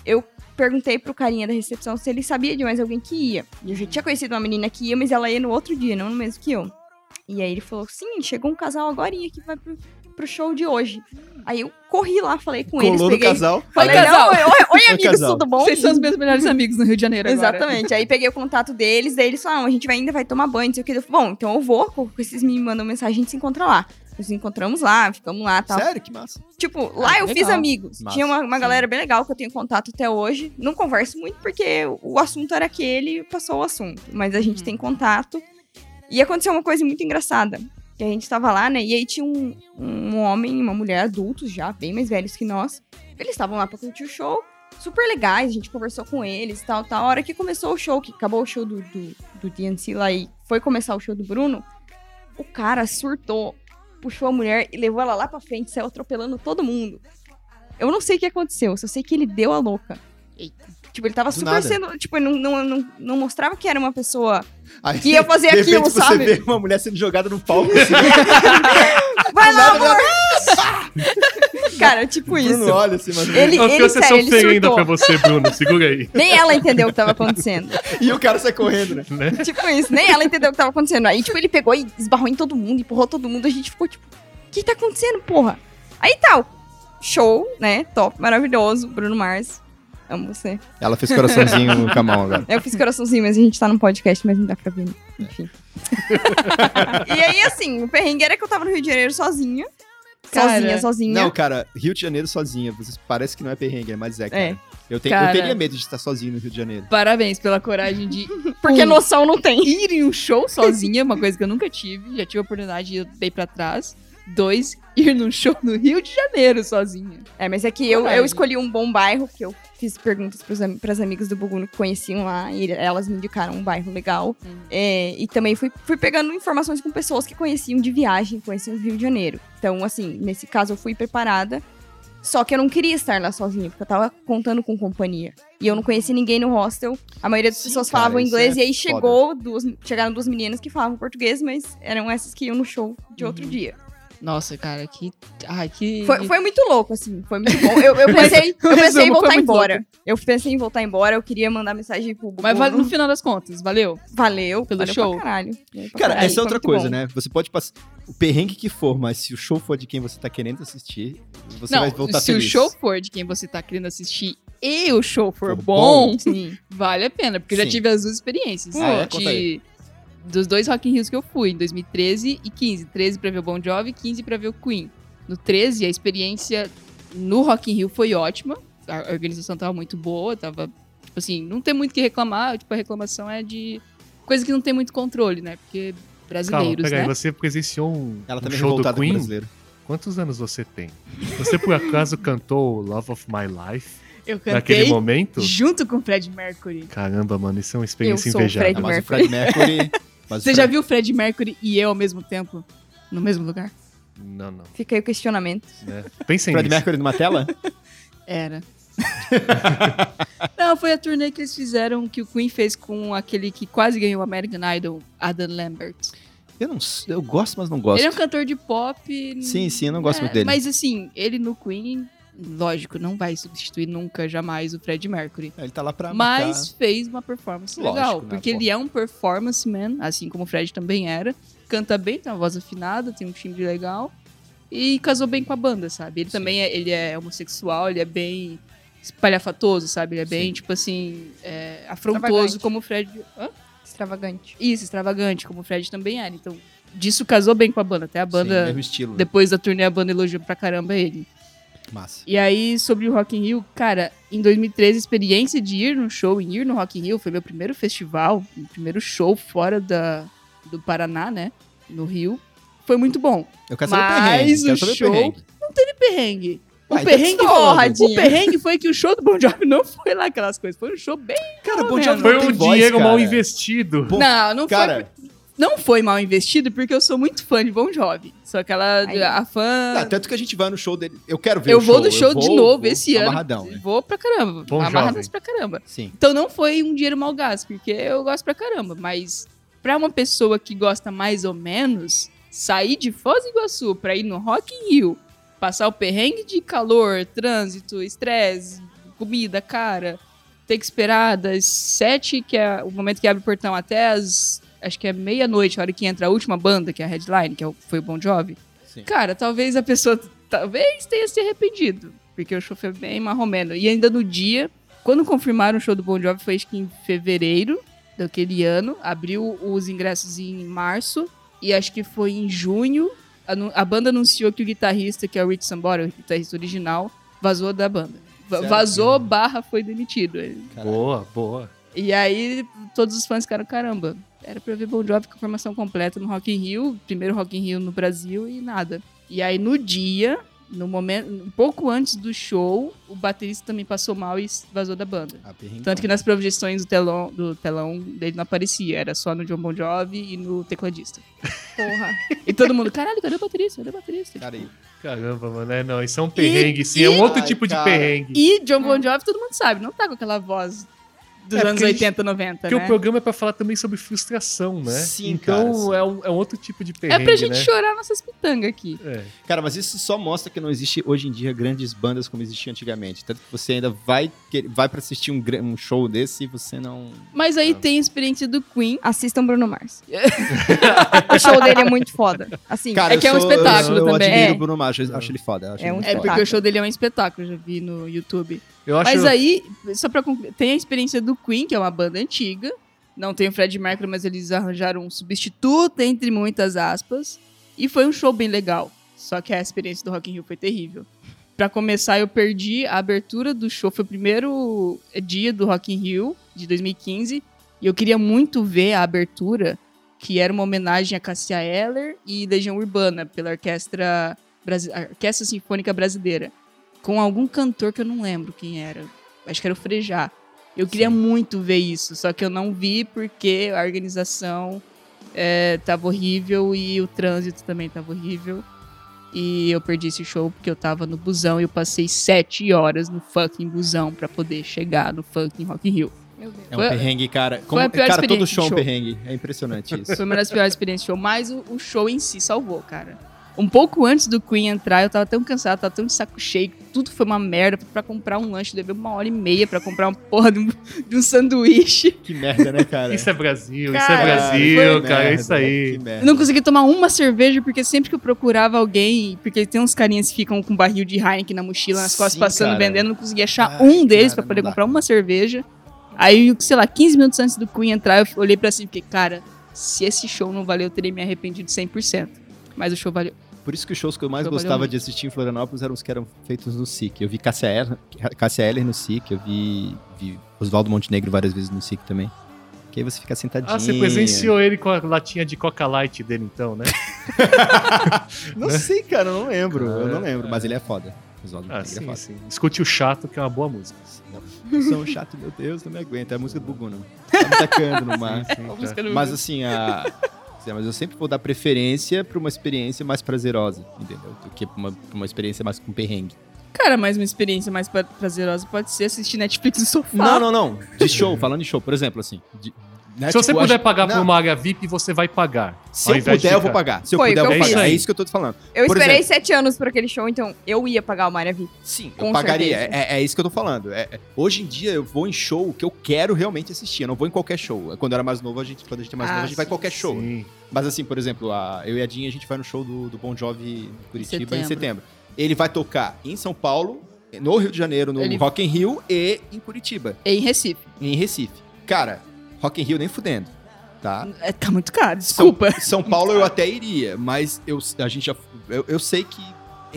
eu perguntei pro carinha da recepção se ele sabia de mais alguém que ia. E eu já tinha conhecido uma menina que ia, mas ela ia no outro dia, não no mesmo que eu. E aí ele falou: sim, chegou um casal agora que vai pro, pro show de hoje. Aí eu corri lá, falei com eles, Colou no peguei. casal. Falei, Oi, casal. não, oi, oi, amigos, casal. tudo bom? Vocês são os meus melhores amigos no Rio de Janeiro agora. Exatamente. Aí peguei o contato deles, daí eles falaram, a gente vai, ainda vai tomar banho, não sei o que. Eu falei, bom, então eu vou, com esses me mandam mensagem, a gente se encontra lá. Nos encontramos lá, ficamos lá e tal. Sério, que massa. Tipo, lá eu legal. fiz amigos. Massa, Tinha uma, uma galera bem legal que eu tenho contato até hoje. Não converso muito porque o assunto era aquele e passou o assunto. Mas a gente Hum. tem contato. E aconteceu uma coisa muito engraçada. Que a gente tava lá, né? E aí tinha um, um homem e uma mulher adultos já, bem mais velhos que nós. Eles estavam lá pra curtir o show. Super legais, a gente conversou com eles e tal, tal. A hora que começou o show, que acabou o show do, do, do DNC lá e foi começar o show do Bruno, o cara surtou, puxou a mulher e levou ela lá pra frente, saiu atropelando todo mundo. Eu não sei o que aconteceu, só sei que ele deu a louca. Eita. Tipo, ele tava Do super nada. sendo. Tipo, ele não, não, não, não mostrava que era uma pessoa Aí, que ia fazer de aquilo, repente, sabe? Você vê uma mulher sendo jogada no palco assim, [LAUGHS] Vai lá, amor! Cara, tipo o isso. Bruno olha assim, mas... Ele, Eu ele, sério, ele surtou. pra você, Bruno. Segura aí. Nem ela entendeu o que tava acontecendo. E o cara sai correndo, né? Né? tipo isso, nem ela entendeu o que tava acontecendo. Aí, tipo, ele pegou e esbarrou em todo mundo, empurrou todo mundo. A gente ficou tipo, o que tá acontecendo, porra? Aí tal. Show, né? Top, maravilhoso. Bruno Mars. Amo você. Ela fez coraçãozinho [LAUGHS] com a mão agora. Eu fiz coraçãozinho, mas a gente tá no podcast, mas não dá pra ver. Enfim. [LAUGHS] e aí, assim, o perrengue era que eu tava no Rio de Janeiro sozinha. Cara, sozinha, sozinha. Não, cara, Rio de Janeiro sozinha. Parece que não é perrengue, é mais é, cara. É. Eu, tenho, Cara. eu teria medo de estar sozinho no Rio de Janeiro. Parabéns pela coragem de [LAUGHS] Porque Um. noção não tem. ir em um show sozinha, uma coisa que eu nunca tive. Já tive a oportunidade e eu dei pra trás. Dois, ir num show no Rio de Janeiro sozinha. É, mas é que eu, eu escolhi um bom bairro, porque eu fiz perguntas am pras amigas do Buguno que conheciam lá, e elas me indicaram um bairro legal. Uhum. É, e também fui, fui pegando informações com pessoas que conheciam de viagem, conheciam o Rio de Janeiro. Então, assim, nesse caso eu fui preparada. Só que eu não queria estar lá sozinha, porque eu tava contando com companhia. E eu não conheci ninguém no hostel. A maioria das Sim, pessoas cara, falavam inglês, é e aí foda. chegou duas, chegaram duas meninas que falavam português, mas eram essas que iam no show de outro Uhum. dia. Nossa, cara, que. Ai, que. Foi, foi muito louco, assim. Foi muito bom. Eu, eu [LAUGHS] pensei, eu pensei em voltar embora. Eu pensei em voltar embora, eu queria mandar mensagem pro Bubu. Mas vale- no final das contas, valeu. Valeu, pelo valeu show. pra caralho. Valeu pra Cara, caralho, essa é outra coisa, bom. né? Você pode passar o perrengue que for, mas se o show for de quem você tá querendo assistir, você não, vai voltar se feliz. o show for de quem você tá querendo assistir e o show for For bom, bom. Sim. vale a pena, porque eu já tive as duas experiências. Ah, é? Conta de, aí. Dos dois Rock in Rios que eu fui, em 2013 e 15. 13 pra ver o Bon Jovi, 15 pra ver o Queen. No 13, a experiência no Rock in Rio foi ótima. A organização tava muito boa, tava, tipo assim, não tem muito o que reclamar. Tipo, a reclamação é de coisa que não tem muito controle, né? Porque Calma, brasileiros, pega aí. né? Você presenciou um, Ela um também é show do Queen. brasileiro. Quantos anos você tem? Você por acaso cantou Love of My Life Eu naquele cantei momento? junto com o Fred Mercury. Caramba, mano, isso é uma experiência invejável. Fred Ah, mas o Fred Mercury... [LAUGHS] mas Você já Fred- viu o Fred Mercury e eu ao mesmo tempo? No mesmo lugar? Não, não. Fica aí o questionamento. Né? Pensem Fred nisso. Mercury numa tela? [LAUGHS] Era. [LAUGHS] Não, foi a turnê que eles fizeram que o Queen fez com aquele que quase ganhou o American Idol, Adam Lambert. Eu não eu gosto, mas não gosto. Ele é um cantor de pop. Sim, sim, eu não gosto é, muito dele. Mas assim, ele no Queen, lógico, não vai substituir nunca, jamais o Fred Mercury. Ele tá lá pra Mas marcar- fez uma performance Lógico, legal. né, Porque pô. ele é um performance man, assim como o Fred também era. Canta bem, tem uma voz afinada, tem um timbre legal. E casou bem com a banda, sabe? Ele Sim. também é, ele é homossexual, ele é bem espalhafatoso, sabe? Ele é bem, Sim. tipo assim, é, afrontoso Extravagante. como o Fred. Hã? Extravagante. Isso, extravagante, como o Fred também era. Então, disso casou bem com a banda. Até a Sim, banda, mesmo estilo. depois da turnê, a banda elogiou pra caramba ele. Massa. E aí, sobre o Rock in Rio, cara, em 2013, a experiência de ir no show, em ir no Rock in Rio, foi meu primeiro festival, meu primeiro show fora da, do Paraná, né? No Rio. Foi muito bom. Eu quero saber o Mas perrengue. quero o saber show- perrengue. Perrengue. O Ah, então perrengue, tá falando. o perrengue foi que o show do Bon Jovi não foi lá aquelas coisas. Foi um show bem. Cara, Bon. Jovi Foi não um dinheiro mal cara. investido. Bom, não, não Cara, foi. Não foi mal investido, porque eu sou muito fã de Bon Jovi. Sou aquela. Ai. a fã. ah, tanto que a gente vai no show dele. Eu quero ver eu o vou show. no show eu de vou- novo vou esse ano. amarradão, né? Vou pra caramba. Bom Amarradas jovem. pra caramba. Sim. Então não foi um dinheiro mal gasto, porque eu gosto pra caramba. Mas pra uma pessoa que gosta mais ou menos, sair de Foz do Iguaçu pra ir no Rock in Rio, passar o perrengue de calor, trânsito, estresse, comida cara, ter que esperar das sete, que é o momento que abre o portão, até as. Acho que é meia-noite, a hora que entra a última banda, que é a Headline, que é o- foi o Bon Jovi. Sim. Cara, talvez a pessoa talvez tenha se arrependido, porque o show foi bem marromeno. E ainda no dia, quando confirmaram o show do Bon Jovi, foi acho que em fevereiro daquele ano, abriu os ingressos em março, e acho que foi em junho, anu- a banda anunciou que o guitarrista, que é o Rich Sambora, o guitarrista original, vazou da banda. Sério? Vazou, barra, foi demitido. Boa, boa. E aí todos os fãs ficaram, caramba, era pra eu ver Bon Jovi com a formação completa no Rock in Rio, primeiro Rock in Rio no Brasil e nada. E aí no dia, no momento, um pouco antes do show, o baterista também passou mal e vazou da banda. Ah, perrengue. Tanto que nas projeções do telão, do telão dele não aparecia, era só no John Bon Jovi e no tecladista. Porra. E todo mundo, caralho, cadê o baterista? Cadê o baterista? Cara, aí. Caramba, mano, é, não, isso é um perrengue, sim, e- é um outro Ai, tipo de cara. perrengue. E John Bon Jovi, todo mundo sabe, não tá com aquela voz dos É, anos porque a gente- 80, 90, Porque né? o programa é pra falar também sobre frustração, né? Sim, então cara, sim. É, um, é um outro tipo de É perrengue, pra gente né? chorar nossas pitangas aqui. É. Cara, mas isso só mostra que não existe hoje em dia grandes bandas como existia antigamente. Tanto que você ainda vai, vai pra assistir um, um show desse e você não. Mas aí tem a experiência do Queen. Assistam Bruno Mars. [LAUGHS] o show dele é muito foda. Assim, Cara, É eu que é um sou- espetáculo eu, eu também. admiro É. o Bruno Mars, eu acho ele foda. eu acho É ele um muito É foda. porque o show dele é um espetáculo, eu já vi no YouTube. Eu acho. Mas aí, só pra concluir, tem a experiência do Queen, que é uma banda antiga. Não tem o Fred Mercury, mas eles arranjaram um substituto, entre muitas aspas. E foi um show bem legal. Só que a experiência do Rock in Rio foi terrível. Pra começar, eu perdi a abertura do show. Foi o primeiro dia do Rock in Rio, de 2015. E eu queria muito ver a abertura, que era uma homenagem a Cassia Eller e Legião Urbana, pela Orquestra, Brasi- Orquestra Sinfônica Brasileira. Com algum cantor que eu não lembro quem era. Acho que era o Frejá. Eu queria muito ver isso, só que eu não vi porque a organização é, tava horrível e o trânsito também tava horrível. E eu perdi esse show porque eu tava no busão e eu passei sete horas no fucking busão pra poder chegar no fucking Rock in Rio. Meu Deus. É um Foi- perrengue, cara. Como, a pior cara, todo experiência show é um perrengue. É impressionante [LAUGHS] isso. Foi uma das piores experiências do show, mas o, o show em si salvou, cara. Um pouco antes do Queen entrar, eu tava tão cansado, tava tão de saco cheio, que tudo foi uma merda. Pra comprar um lanche, levei uma hora e meia pra comprar uma porra de um, de um sanduíche. que merda, né, cara? Isso é Brasil, Cara, isso é Brasil, cara, é merda, isso aí. Que Eu não consegui tomar uma cerveja, porque sempre que eu procurava alguém, porque tem uns carinhas que ficam com barril de Heineken na mochila, nas costas, Sim, passando, cara. vendendo, não consegui achar Ai, um deles cara, pra poder comprar uma cerveja. Aí, sei lá, 15 minutos antes do Queen entrar, eu olhei pra cima e fiquei, cara, se esse show não valeu, eu teria me arrependido 100%. Mas o show valeu. Por isso que os shows que eu mais Trabalhou gostava muito. de assistir em Florianópolis eram os que eram feitos no SIC. Eu vi Cássia Eller, Cássia Eller no SIC, eu vi, vi Oswaldo Montenegro várias vezes no SIC também. Que aí você fica sentadinho. Ah, você presenciou ele com a latinha de Coca Light dele, então, né? [LAUGHS] Não sei, cara, eu não lembro. eu não É, lembro, mas ele é foda. Oswaldo Ah, Montenegro é sim, foda. sim. Escute o Chato, que é uma boa música. São chato, meu Deus, não me aguento. É a música do Buguna. Tá me tacando no mar. Sim, A tá. música do- Mas assim, a. Zé, Mas eu sempre vou dar preferência pra uma experiência mais prazerosa, entendeu? Do que pra uma, pra uma experiência mais com perrengue. Cara, mas uma experiência mais pra- prazerosa pode ser assistir Netflix no sofá. Não, não, não. De show, falando de show, por exemplo, assim. de- né, Se você tipo, puder acho- pagar por Não, uma área VIP, você vai pagar. Se eu puder, eu vou pagar. Se eu Foi o puder, eu vou eu pagar. É isso que eu tô te falando. Eu Por esperei exemplo- sete anos por aquele show, então eu ia pagar uma área VIP. Sim, Com eu pagaria. certeza. É, é isso que eu tô falando. É- é- hoje em dia eu vou em show que eu quero realmente assistir. Eu não vou em qualquer show. Quando eu era mais novo, a gente, quando a gente é mais Ah, novo, a gente vai em qualquer show. Sim. Mas assim, por exemplo, a, eu e a Dinha, a gente vai no show do, do Bon Jovi Curitiba em Setembro. setembro. Ele vai tocar em São Paulo, no Rio de Janeiro, no Ele- Rock in Rio e em Curitiba, Em Recife. e em Recife. Cara, Rock in Rio nem fudendo, tá? É, tá muito caro, desculpa. São, São Paulo eu até iria, mas eu, a gente já, eu, eu sei que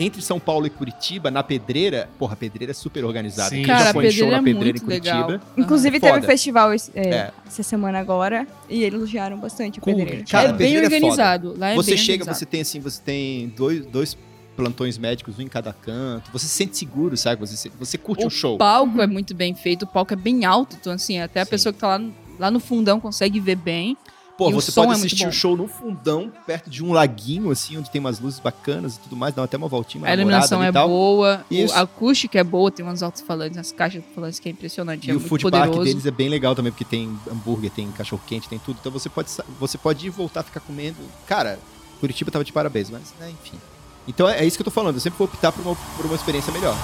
entre São Paulo e Curitiba, na Pedreira, porra, a Pedreira é super organizada. Sim. Quem Cara, já a foi em show pedreira na é Pedreira em muito Curitiba. legal. Inclusive, Foda. teve festival esse- é, É. essa semana agora e eles elogiaram bastante a pedreira. Cara, é bem pedreira é foda. organizado. Lá é você bem chega, organizado. você tem assim, você tem dois, dois plantões médicos, um em cada canto. Você se sente seguro, sabe? Você, você curte o, O show. palco é muito bem feito, o palco é bem alto, então assim, até a Sim. pessoa que tá lá, lá no fundão consegue ver bem. Pô, você pode é assistir bom. o show no fundão, perto de um laguinho, assim, onde tem umas luzes bacanas e tudo mais, dá até uma voltinha, uma a iluminação é tal. boa, o- Isso. a acústica é boa, tem uns alto-falantes, as caixas de alto-falantes que é impressionante, E é o food park poderoso. deles é bem legal também, porque tem hambúrguer, tem cachorro quente, tem tudo. Então você pode, você pode ir voltar a ficar comendo. Cara, Curitiba tava de parabéns, mas, né, enfim. Então é, é isso que eu tô falando, eu sempre vou optar por uma, por uma experiência melhor.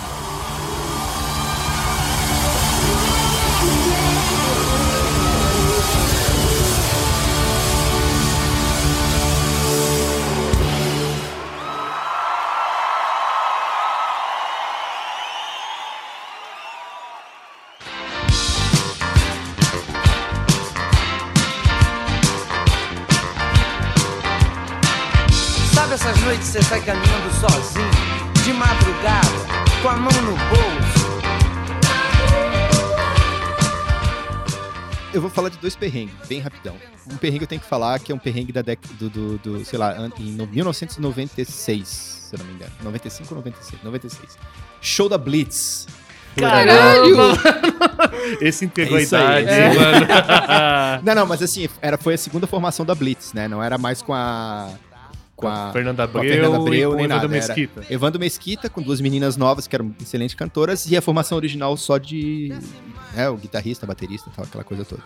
Sai caminhando sozinho, de madrugada, com a mão no bolso? eu vou falar de dois perrengues, bem rapidão. Um perrengue eu tenho que falar, que é um perrengue da década do, do, do, sei lá, em no- 1996, se eu não me engano. 95 ou 96? 96. Show da Blitz. Caralho! [LAUGHS] Esse entregou É a idade, É. mano. [LAUGHS] Não, não, mas assim, era, foi a segunda formação da Blitz, né? Não era mais com a. Com a. Fernanda com a Abreu, Fernanda Abreu, e nem Evandro nada, era- Mesquita. Evandro Mesquita, com duas meninas novas que eram excelentes cantoras, e a formação original só de. É, o guitarrista, baterista tal, aquela coisa toda.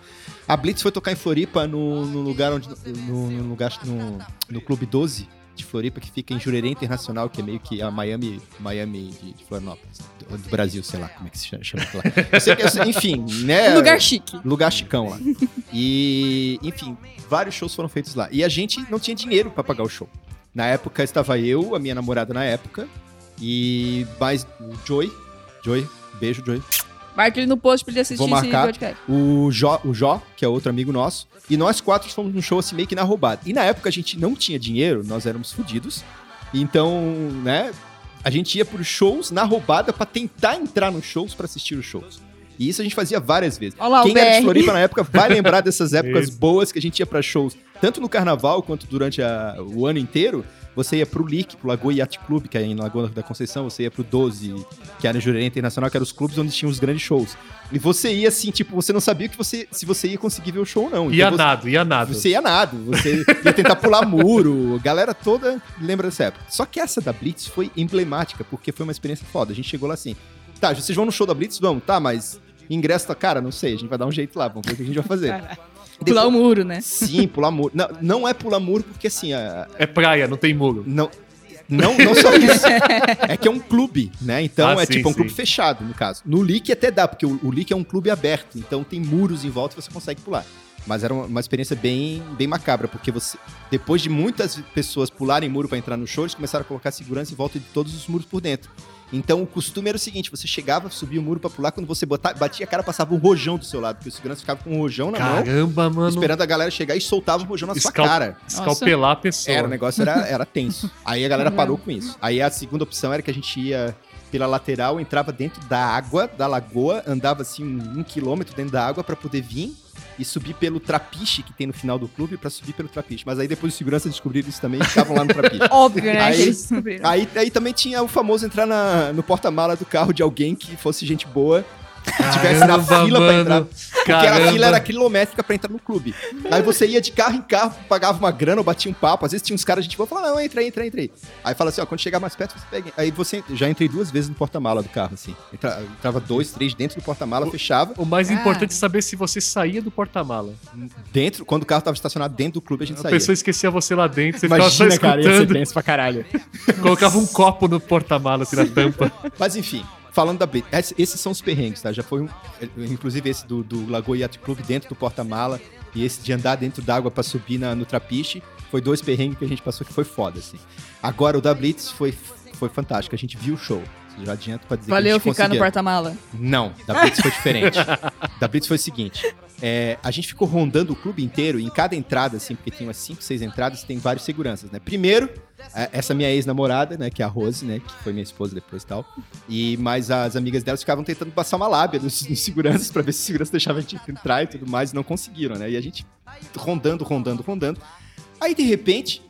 A Blitz foi tocar em Floripa no, no lugar onde. No, no lugar. No, no Clube 12 de Floripa, que fica em Jurerê Internacional, que é meio que a Miami, Miami de, de Florianópolis. Do, do Brasil, sei lá como é que se chama, chama lá. Eu sei que- eu sei- enfim, né? Lugar chique. Lugar chicão lá. E, enfim, vários shows foram feitos lá. E a gente não tinha dinheiro pra pagar o show. Na época estava eu, a minha namorada na época, e mais o Joy. Joy, beijo, Joy. Marca ele no post pra ele assistir Vou esse marcar. podcast. O Jó, o Jó, que é outro amigo nosso. E nós quatro fomos num show assim meio que na roubada. E na época a gente não tinha dinheiro, nós éramos fodidos. Então, né, a gente ia pros shows na roubada pra tentar entrar nos shows pra assistir os shows. E isso a gente fazia várias vezes. Olha lá, o Quem era de. Floripa na época vai lembrar dessas [LAUGHS] épocas boas que a gente ia pra shows, tanto no carnaval quanto durante a- o ano inteiro. Você ia pro LIC, pro Lagoa Yacht Club, que é em Lagoa da Conceição, você ia pro 12, que era em Jurerê Internacional, que eram os clubes onde tinham os grandes shows. E você ia assim, tipo, você não sabia que você, se você ia conseguir ver o show ou não. Ia Então você- nado, ia nado. você ia nado, você ia tentar pular muro, a galera toda lembra dessa época. Só que essa da Blitz foi emblemática, porque foi uma experiência foda. A gente chegou lá assim, tá, vocês vão no show da Blitz? Vamos, tá, mas ingresso tá, cara, não sei, a gente vai dar um jeito lá, vamos ver o que a gente vai fazer. Pular o muro, né? Sim, pular muro. Não, não é pular muro porque assim, a- É praia, não tem muro. não, não, não só isso. É que é um clube, né? Então Ah, é sim, tipo um sim. clube fechado, no caso. No Leak até dá, porque o, o Leak é um clube aberto, então tem muros em volta e você consegue pular. Mas era uma, uma experiência bem, bem macabra, porque você, depois de muitas pessoas pularem muro pra entrar no show, eles começaram a colocar segurança em volta de todos os muros por dentro. Então o costume era o seguinte: você chegava, subia o muro pra pular, quando você botar, batia a cara, passava um rojão do seu lado, porque o segurança ficava com um rojão na mão, Caramba, mano. esperando a galera chegar e soltava o rojão na sua Escal- cara. Escalpelar a pessoa. Era, o negócio era, era tenso. Aí a galera parou com isso. Aí a segunda opção era que a gente ia pela lateral, entrava dentro da água, da lagoa, andava assim um, um quilômetro dentro da água pra poder vir e subir pelo trapiche que tem no final do clube pra subir pelo trapiche. Mas aí depois os seguranças descobriram isso também e ficavam lá no trapiche. [LAUGHS] Óbvio, né? Aí-. Aí, aí também tinha o famoso entrar na- no porta-mala do carro de alguém que fosse gente boa, que tivesse na fila pra entrar. Porque Caramba. a fila era quilométrica pra entrar no clube. Aí você ia de carro em carro, pagava uma grana ou batia um papo. Às vezes tinha uns caras, a gente falava, não, entra aí, entra aí, entra aí. Aí fala assim, ó, quando chegar mais perto, você pega. Aí você, já entrei duas vezes no porta-mala do carro, assim. Entra- entrava dois, três dentro do porta-mala, fechava. O mais Ah. importante é saber se você saía do porta-mala. Dentro, quando o carro tava estacionado dentro do clube, a gente A saía. pessoa esquecia você lá dentro, você ficava só Imagina, cara, ia ser escutando. pra caralho. Colocava um copo no porta-mala, assim, na tampa. Mas enfim, falando da Blitz, esse- esses são os perrengues, tá? Já foi um. Inclusive esse do, do Lagoa Yacht Club dentro do porta-mala e esse de andar dentro d'água pra subir na- no trapiche. Foi dois perrengues que a gente passou que foi foda, assim. Agora o da Blitz foi, foi fantástico, a gente viu o show. Já adianto pra dizer que a Valeu gente ficar no porta-mala. Não, da Blitz foi diferente. [LAUGHS] da Blitz foi o seguinte: é, a gente ficou rondando o clube inteiro, em cada entrada, assim, porque tem umas 5, 6 entradas, tem vários seguranças, né? Primeiro, é, essa minha ex-namorada, né, que é a Rose, né, que foi minha esposa depois e tal, e mais as amigas delas ficavam tentando passar uma lábia nos, nos seguranças pra ver se o segurança deixava a gente entrar e tudo mais, e não conseguiram, né? E a gente rondando, rondando, rondando. Aí, de repente,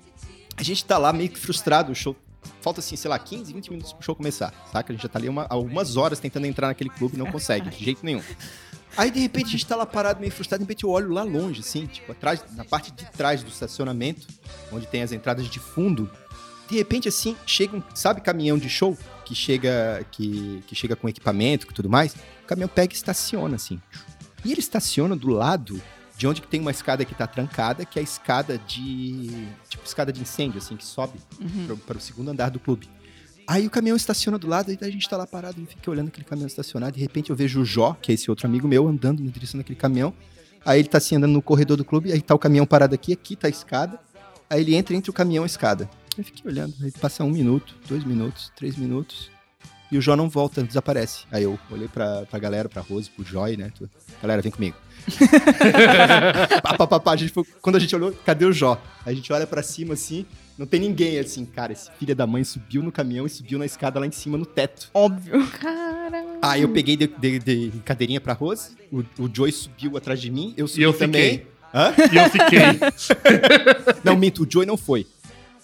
a gente tá lá meio que frustrado, o show falta assim, sei lá, 15, 20 minutos pro show começar, saca? A gente já tá ali uma, algumas horas tentando entrar naquele clube e não consegue, de jeito nenhum. Aí, de repente, a gente tá lá parado, meio frustrado, de repente eu olho lá longe, assim, tipo, atrás, na parte de trás do estacionamento, onde tem as entradas de fundo. De repente, assim, chega um, sabe, caminhão de show? Que chega, que, que chega com equipamento e tudo mais. O caminhão pega e estaciona, assim. E ele estaciona do lado de onde tem uma escada que tá trancada, que é a escada de. Tipo, escada de incêndio, assim, que sobe Uhum. para o segundo andar do clube. Aí o caminhão estaciona do lado, aí a gente tá lá parado, e fica olhando aquele caminhão estacionado, de repente eu vejo o Jó, que é esse outro amigo meu, andando na direção daquele caminhão. Aí ele tá assim andando no corredor do clube, aí tá o caminhão parado aqui, aqui tá a escada. Aí ele entra entre o caminhão e a escada. Eu fiquei olhando, aí passa um minuto, dois minutos, três minutos. E o Jó não volta, desaparece. Aí eu olhei pra, pra galera, pra Rose, pro Joy, né? tu- Galera, vem comigo. [LAUGHS] pá, pá, pá, pá, a gente foi- quando a gente olhou, cadê o Jó? A gente olha pra cima assim, não tem ninguém assim. Cara, esse filho da mãe subiu no caminhão e subiu na escada lá em cima no teto. Óbvio. Caramba. Aí eu peguei de, de- de cadeirinha pra Rose, o, o Joy subiu atrás de mim, eu subi eu também. fiquei. Hã? E eu fiquei. [LAUGHS] Não, minto, o Joey não foi.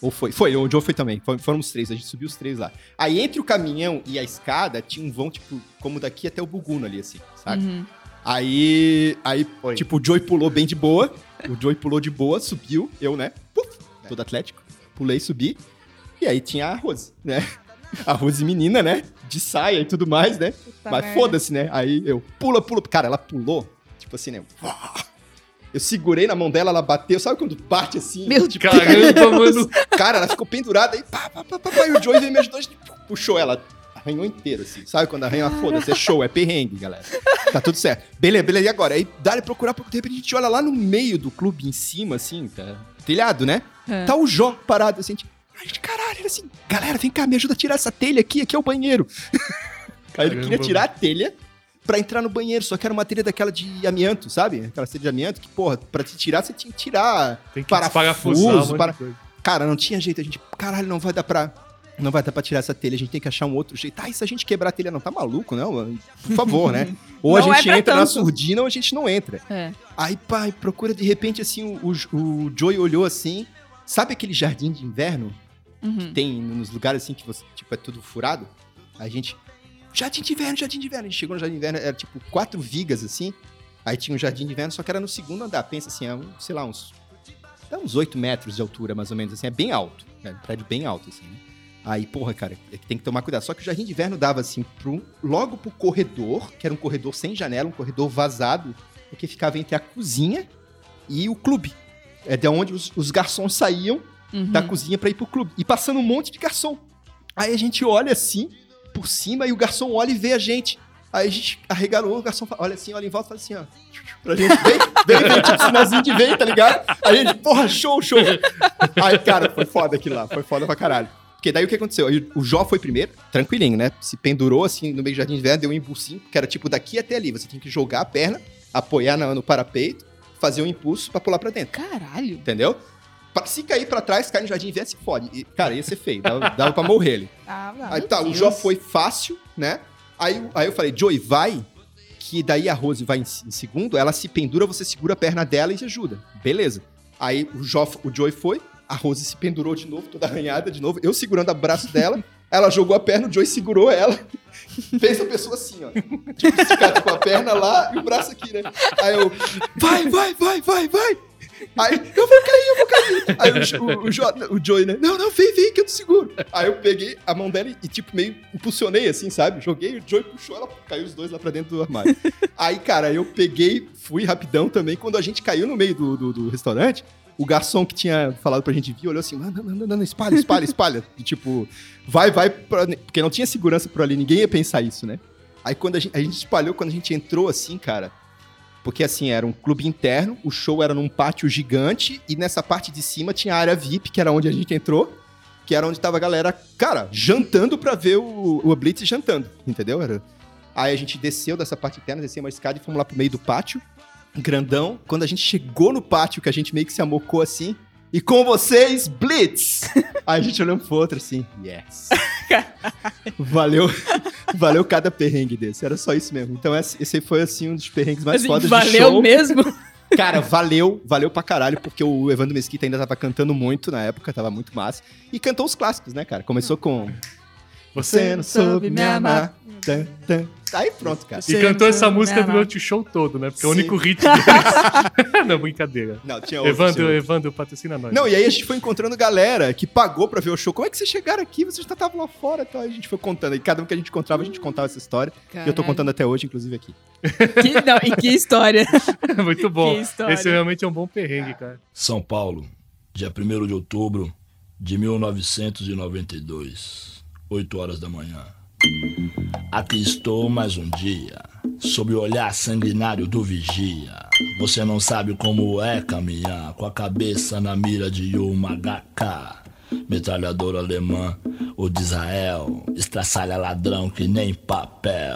Ou foi? Foi, o Joe foi também. Foram os três, a gente subiu os três lá. Aí entre o caminhão e a escada tinha um vão, tipo, como daqui até o Buguno ali, assim, sabe? Uhum. Aí, aí tipo, o Joey pulou bem de boa. O Joey pulou de boa, subiu, eu, né? Puf, todo atlético. Pulei, subi. E aí tinha a Rose, né? A Rose menina, né? De saia e tudo mais, né? Puta Mas foda-se, né? Aí eu, pula, pula. Cara, ela pulou, tipo assim, né? Eu segurei na mão dela, ela bateu. Sabe quando bate assim? Meu tipo, Caramba, [LAUGHS] mano. Cara, ela ficou pendurada aí, pá, pá, pá, pá, e o Joey veio me ajudou, a gente puxou ela. Arranhou inteiro, assim. Sabe quando arranha, foda-se, é show, é perrengue, galera. Tá tudo certo. Beleza, beleza, e agora? Aí dá procurar, porque de repente a gente olha lá no meio do clube, em cima, assim, tá telhado, né? É. Tá o Jó parado, assim, a gente, ai, caralho, ele assim, galera, vem cá, me ajuda a tirar essa telha aqui, aqui é o banheiro. [LAUGHS] Aí ele queria tirar a telha pra entrar no banheiro, só que era uma telha daquela de amianto, sabe? Aquela telha de amianto que, porra, pra te tirar, você tinha que tirar Tem que Parafuso, para-. Cara, não tinha jeito. A gente, caralho, não vai dar pra. Não vai dar pra tirar essa telha, a gente tem que achar um outro jeito. Ah, e se a gente quebrar a telha? Não, tá maluco, não? Por favor, né? Ou a é gente pra entra na tanto. surdina ou a gente não entra. É. Aí, pai, procura de repente assim, o, o, o Joey olhou assim. Sabe aquele jardim de inverno Uhum. tem nos lugares assim que você, tipo, é tudo furado? A gente. Jardim de inverno, jardim de inverno. A gente chegou no jardim de inverno, era tipo quatro vigas assim. Aí tinha um jardim de inverno, só que era no segundo andar. Pensa assim, é um, sei lá, uns. Dá uns 8 metros de altura, mais ou menos, assim. É bem alto. É um prédio bem alto, assim, né? Aí, porra, cara, é tem que tomar cuidado. Só que o jardim de inverno dava assim pro, logo pro corredor, que era um corredor sem janela, um corredor vazado, porque ficava entre a cozinha e o clube. É de onde os, os garçons saíam Uhum. da cozinha pra ir pro clube. E passando um monte de garçom. Aí a gente olha assim, por cima, e o garçom olha e vê a gente. Aí a gente arregalou, o garçom fala- olha assim, olha em volta e fala assim, ó. Pra gente, vem, vem, vem, tipo sinalzinho de vem, tá ligado? Aí a gente, porra, show, show. Aí, cara, foi foda aquilo lá, foi foda pra caralho. Porque daí o que aconteceu? O Jó foi primeiro, tranquilinho, né? Se pendurou assim no meio do jardim de inverno, deu um impulsinho, que era tipo daqui até ali. Você tem que jogar a perna, apoiar no, no parapeito, fazer um impulso pra pular pra dentro. Caralho. Entendeu? Pra- se cair pra trás, cai no jardim inverno, se fode. E, cara, ia ser feio. Dava, dava pra morrer ele. [LAUGHS] Ah. Aí tá, o Deus. Jó foi fácil, né? Aí, aí eu falei, Joey, vai. Que daí a Rose vai em, em segundo, ela se pendura, você segura a perna dela e te ajuda. Beleza. Aí o, Jó, o Joey foi, a Rose se pendurou de novo, toda arranhada de novo. Eu segurando o braço dela, ela jogou a perna, o Joey segurou ela. [LAUGHS] Fez a pessoa assim, ó. Tipo, esticado com a perna lá e o braço aqui, né? Aí eu, vai, vai, vai, vai, vai. Aí, eu vou cair, eu vou cair. Aí o, o, o, Jo- o Joey, né? Não, não, vem, vem, que eu te seguro. Aí eu peguei a mão dela e, tipo, meio impulsionei, assim, sabe? Joguei, o Joey puxou, ela caiu os dois lá pra dentro do armário. Aí, cara, eu peguei, fui rapidão também. Quando a gente caiu no meio do, do, do restaurante, o garçom que tinha falado pra gente vir olhou assim: não, não, não, não, espalha, espalha, espalha. E, tipo, vai, vai, pra... porque não tinha segurança por ali, ninguém ia pensar isso, né? Aí quando a gente, a gente espalhou, quando a gente entrou assim, cara. Porque assim, era um clube interno, o show era num pátio gigante, e nessa parte de cima tinha a área VIP, que era onde a gente entrou, que era onde tava a galera, cara, jantando pra ver o, o Blitz jantando, entendeu? Era... Aí a gente desceu dessa parte interna, descemos uma escada e fomos lá pro meio do pátio, grandão. Quando a gente chegou no pátio, que a gente meio que se amocou assim, e com vocês, Blitz! [LAUGHS] Aí a gente olhou um pro outro assim, yes. [LAUGHS] valeu, [LAUGHS] valeu cada perrengue desse, era só isso mesmo. Então esse foi assim um dos perrengues mais Assim, fodas de valeu show. mesmo? Cara, valeu, valeu pra caralho, porque o Evandro Mesquita ainda tava cantando muito na época, tava muito massa. E cantou os clássicos, né, cara? Começou com Você não soube me amar. Tan, tan. Aí pronto, cara. E cantou essa música Não, não. durante o show todo, né? Porque é o Sim. único hit deles. [LAUGHS] não, brincadeira. Não, tinha outro, Evandro, tinha outro. Evandro, patrocina nós. Não, e aí a gente foi encontrando galera que pagou pra ver o show. Como é que vocês chegaram aqui? Vocês já estavam lá fora. Então aí a gente foi contando. E cada um que a gente encontrava, a gente contava essa história. E eu tô Caralho. contando até hoje, inclusive aqui. Que, não, e que história. [LAUGHS] Muito bom. Que história. Esse realmente é um bom perrengue, cara. São Paulo, dia 1 de outubro de 1992, 8 horas da manhã. Aqui estou mais um dia, sob o olhar sanguinário do vigia. Você não sabe como é caminhar com a cabeça na mira de uma HK. Metralhadora alemã, o de Israel, estraçalha ladrão que nem papel.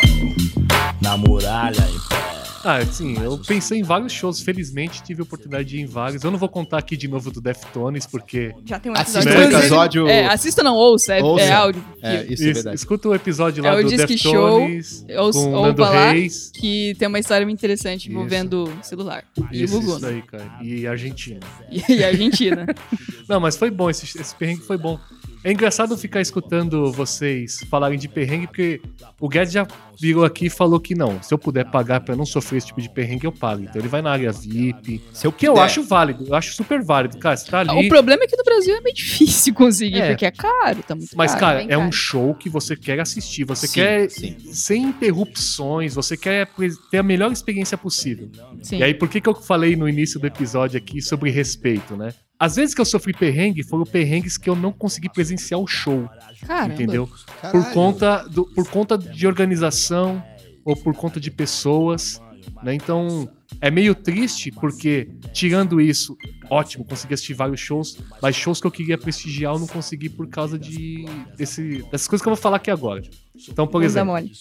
Na muralha em pé. Ah, sim, eu pensei em vários shows, felizmente tive a oportunidade de ir em vários. Eu não vou contar aqui de novo do Deftones, porque. Já tem um Assista episódio. o Inclusive, episódio. É, assista não, ouça, é, Ouça. é áudio. É, isso é verdade. Escuta o episódio É lá o do Deftones, Ou- com ou Nando lá, Reis. Que tem uma história muito interessante Isso. envolvendo celular. Isso, Divulgou, isso né? aí, cara. E Argentina. E, e Argentina. [LAUGHS] Não, mas foi bom, esse, esse perrengue foi bom. É engraçado ficar escutando vocês falarem de perrengue, porque o Guedes já virou aqui e falou que não. Se eu puder pagar pra não sofrer esse tipo de perrengue, eu pago. Então ele vai na área VIP, Se eu que eu acho válido, eu acho super válido. Cara, você tá ali. o problema é que no Brasil é meio difícil conseguir, É. porque é caro, tá muito Mas, caro. cara, bem é um caro. show que você quer assistir. Você Sim, quer sim. sem interrupções, você quer ter a melhor experiência possível. Sim. E aí, por que, que eu falei no início do episódio aqui sobre respeito, né? Às vezes que eu sofri perrengue, foram perrengues que eu não consegui presenciar o show, Caramba. entendeu? Caralho. Por conta, do, por conta de organização ou por conta de pessoas, né? Então, é meio triste porque, tirando isso, ótimo, consegui assistir vários shows, mas shows que eu queria prestigiar eu não consegui por causa de desse, dessas coisas que eu vou falar aqui agora. Então, por Bunda exemplo... mole.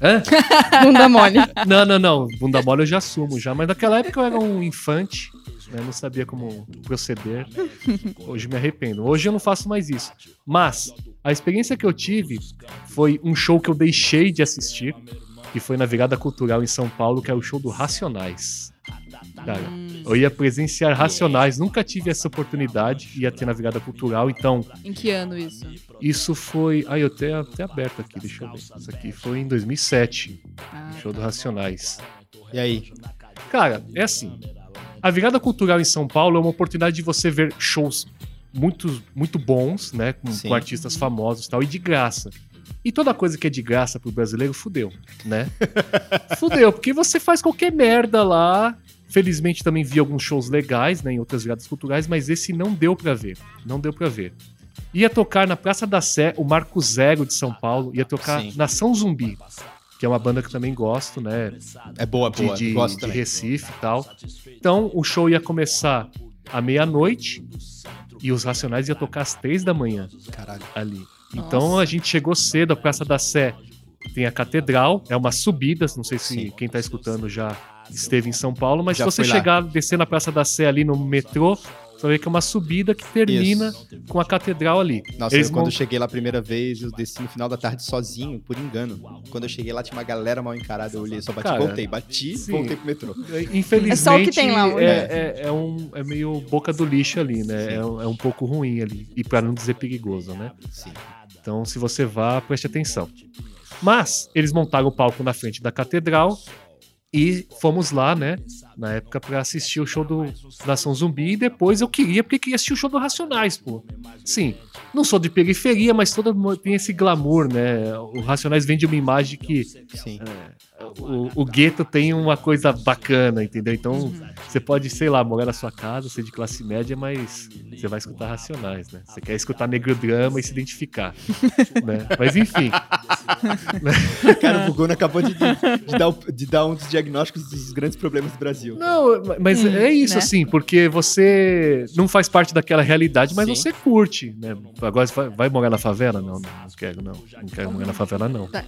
Hã? [LAUGHS] Bunda mole. Não, não, não. Bunda mole eu já assumo já. Mas naquela época eu era um infante, né? Não sabia como proceder. Hoje me arrependo. Hoje eu não faço mais isso. Mas a experiência que eu tive foi um show que eu deixei de assistir, que foi na Virada Cultural em São Paulo, que é o show do Racionais. Cara, eu ia presenciar Racionais, nunca tive essa oportunidade, ia ter na Virada Cultural, então Em que ano isso? isso foi. Ai, eu tenho até aberto aqui, deixa eu ver. Isso aqui foi em 2007, Ah, show do Racionais. E aí? Cara, é assim. A virada cultural em São Paulo é uma oportunidade de você ver shows muito, muito bons, né? Com, com artistas famosos e tal, e de graça. E toda coisa que é de graça pro brasileiro, fudeu, né? [LAUGHS] fudeu, porque você faz qualquer merda lá. Felizmente também vi alguns shows legais, né, em outras viradas culturais, mas esse não deu pra ver. Não deu pra ver. Ia tocar na Praça da Sé, o Marco Zero de São Paulo, ia tocar Sim. Nação Zumbi, que é uma banda que eu também gosto, né? É boa, de, boa. de- Gosto de também. Recife e tal. Então o show ia começar à meia-noite e os Racionais ia tocar às três da manhã Caralho. ali. Então a gente chegou cedo, a Praça da Sé tem a Catedral, é uma subida, não sei se Sim. quem tá escutando já esteve em São Paulo, mas Já se você lá. chegar, descer na Praça da Sé ali no metrô, você ver que é uma subida que termina com a Catedral ali. Nossa, Eles eu, quando eu cheguei lá a primeira vez, eu desci no final da tarde sozinho, por engano. Quando eu cheguei lá, tinha uma galera mal encarada. Eu olhei, só bati, Cara, voltei, bati, sim. voltei pro metrô. Infelizmente, É só o que tem lá hoje. É, é- é um, é meio boca do lixo ali, né? É, um- é um pouco ruim ali. E pra não dizer perigoso, né? Sim. Então, se você vá, preste atenção. Mas eles montaram o palco na frente da catedral e fomos lá, né? Na época, pra assistir o show do Nação Zumbi. E depois eu queria, porque queria assistir o show do Racionais, pô. Sim, não sou de periferia, mas todo mundo tem esse glamour, né? O Racionais vende uma imagem que Sim. O, o gueto tem uma coisa bacana, entendeu? Então, você pode, sei lá, morar na sua casa, ser de classe média, mas você vai escutar Racionais, né? Você quer escutar negro drama e se identificar, [LAUGHS] né? Mas enfim, [LAUGHS] Cara, o Bugona acabou de, de dar, de dar um dos diagnósticos dos grandes problemas do Brasil. não, mas Hum, é isso, né? assim, porque você não faz parte daquela realidade, mas Sim. você curte, né? Agora você vai, vai morar na favela? Não, não, não quero, não. Não quero morar na favela, não. Tá.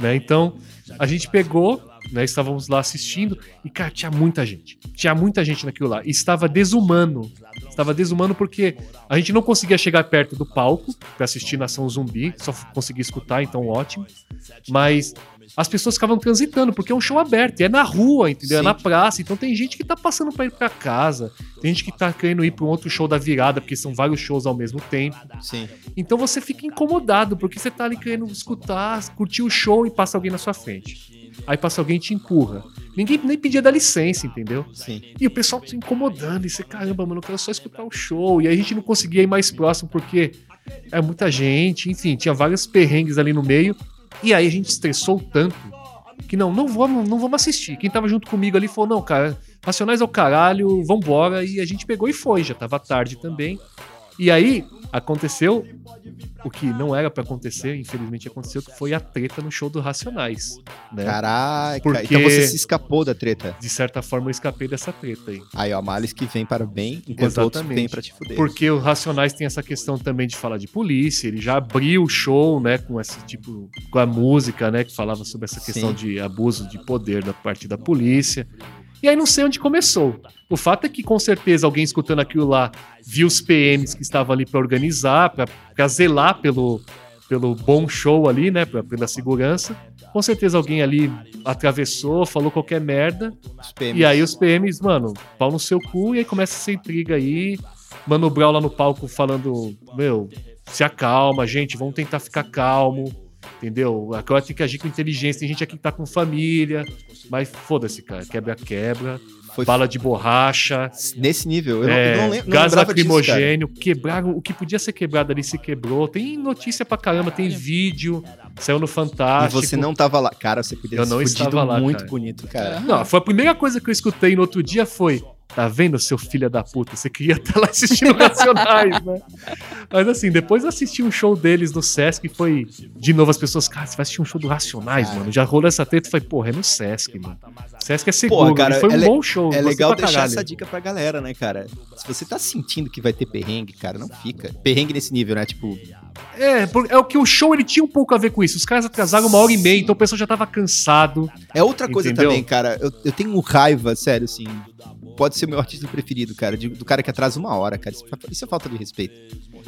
Né? Então, a gente pegou, né? Estávamos lá assistindo e, cara, tinha muita gente. Tinha muita gente naquilo lá. E estava desumano. Estava desumano porque a gente não conseguia chegar perto do palco para assistir Nação Zumbi, só conseguia escutar, então ótimo. Mas as pessoas ficavam transitando, porque é um show aberto, e é na rua, entendeu? É Sim. na praça, então tem gente que tá passando para ir para casa, tem gente que tá querendo ir para um outro show da virada, porque são vários shows ao mesmo tempo. Sim. Então você fica incomodado, porque você tá ali querendo escutar, curtir o show e passa alguém na sua frente. Aí passa alguém e te empurra. Ninguém nem pedia dar licença, entendeu? Sim. E o pessoal se incomodando, e você, caramba, mano, eu quero só escutar o show. E aí a gente não conseguia ir mais próximo porque é muita gente, enfim, tinha vários perrengues ali no meio. E aí a gente estressou tanto que não, não vamos, não vamos assistir. Quem tava junto comigo ali falou: não, cara, Racionais é o caralho, vambora. E a gente pegou e foi, já tava tarde também. E aí, aconteceu o que não era pra acontecer, infelizmente aconteceu, que foi a treta no show do Racionais. Né? Caraca, Porque- então você se escapou da treta. De certa forma, eu escapei dessa treta aí. Aí, ó, males que vem para o bem, enquanto outros vêm pra te fuder. Porque o Racionais tem essa questão também de falar de polícia, ele já abriu o show, né, com esse tipo, com a música, né, que falava sobre essa questão Sim. de abuso de poder da parte da polícia. E aí não sei onde começou. O fato é que com certeza alguém escutando aquilo lá viu os PMs que estavam ali pra organizar, pra pra zelar pelo, pelo bom show ali, né, pra, pela segurança. Com certeza alguém ali atravessou, falou qualquer merda. E aí os PMs, mano, pau no seu cu, e aí começa essa intriga aí. Mano Brown lá no palco falando, meu, se acalma, gente, vamos tentar ficar calmo, entendeu? Agora tem que agir com inteligência, tem gente aqui que tá com família, mas foda-se, cara, quebra-quebra, Foi bala de borracha, nesse nível. Eu, não- é, eu não, lem- não gás disso, cara. lacrimogênio, quebraram, o que podia ser quebrado ali se quebrou, tem notícia pra caramba, tem vídeo, saiu no E Fantástico. você não tava lá. Cara, você podia Eu não estava lá, muito cara. bonito, cara. Não, foi a primeira coisa que eu escutei no outro dia foi. Tá vendo, seu filho da puta? Você queria estar lá assistindo [LAUGHS] Racionais, né? Mas assim, depois eu assisti um show deles no Sesc e foi. De novo, as pessoas, cara, você vai assistir um show do Racionais, Cara. mano. Já rolou essa treta e falei, porra, é no Sesc, mano. Sesc é seguro. Porra, cara, foi um é le- bom show. É legal deixar caralho. essa dica pra galera, né, cara? Se você tá sentindo que vai ter perrengue, cara, não fica. Perrengue nesse nível, né? Tipo, É, é o que o show ele tinha um pouco a ver com isso. Os caras atrasaram uma hora e meia, então o pessoal já tava cansado. é outra coisa Entendeu? também, cara. Eu, eu tenho raiva, sério, assim. Pode ser o meu artista preferido, cara. de- do cara que atrasa uma hora, cara. Isso, é- isso é falta de respeito.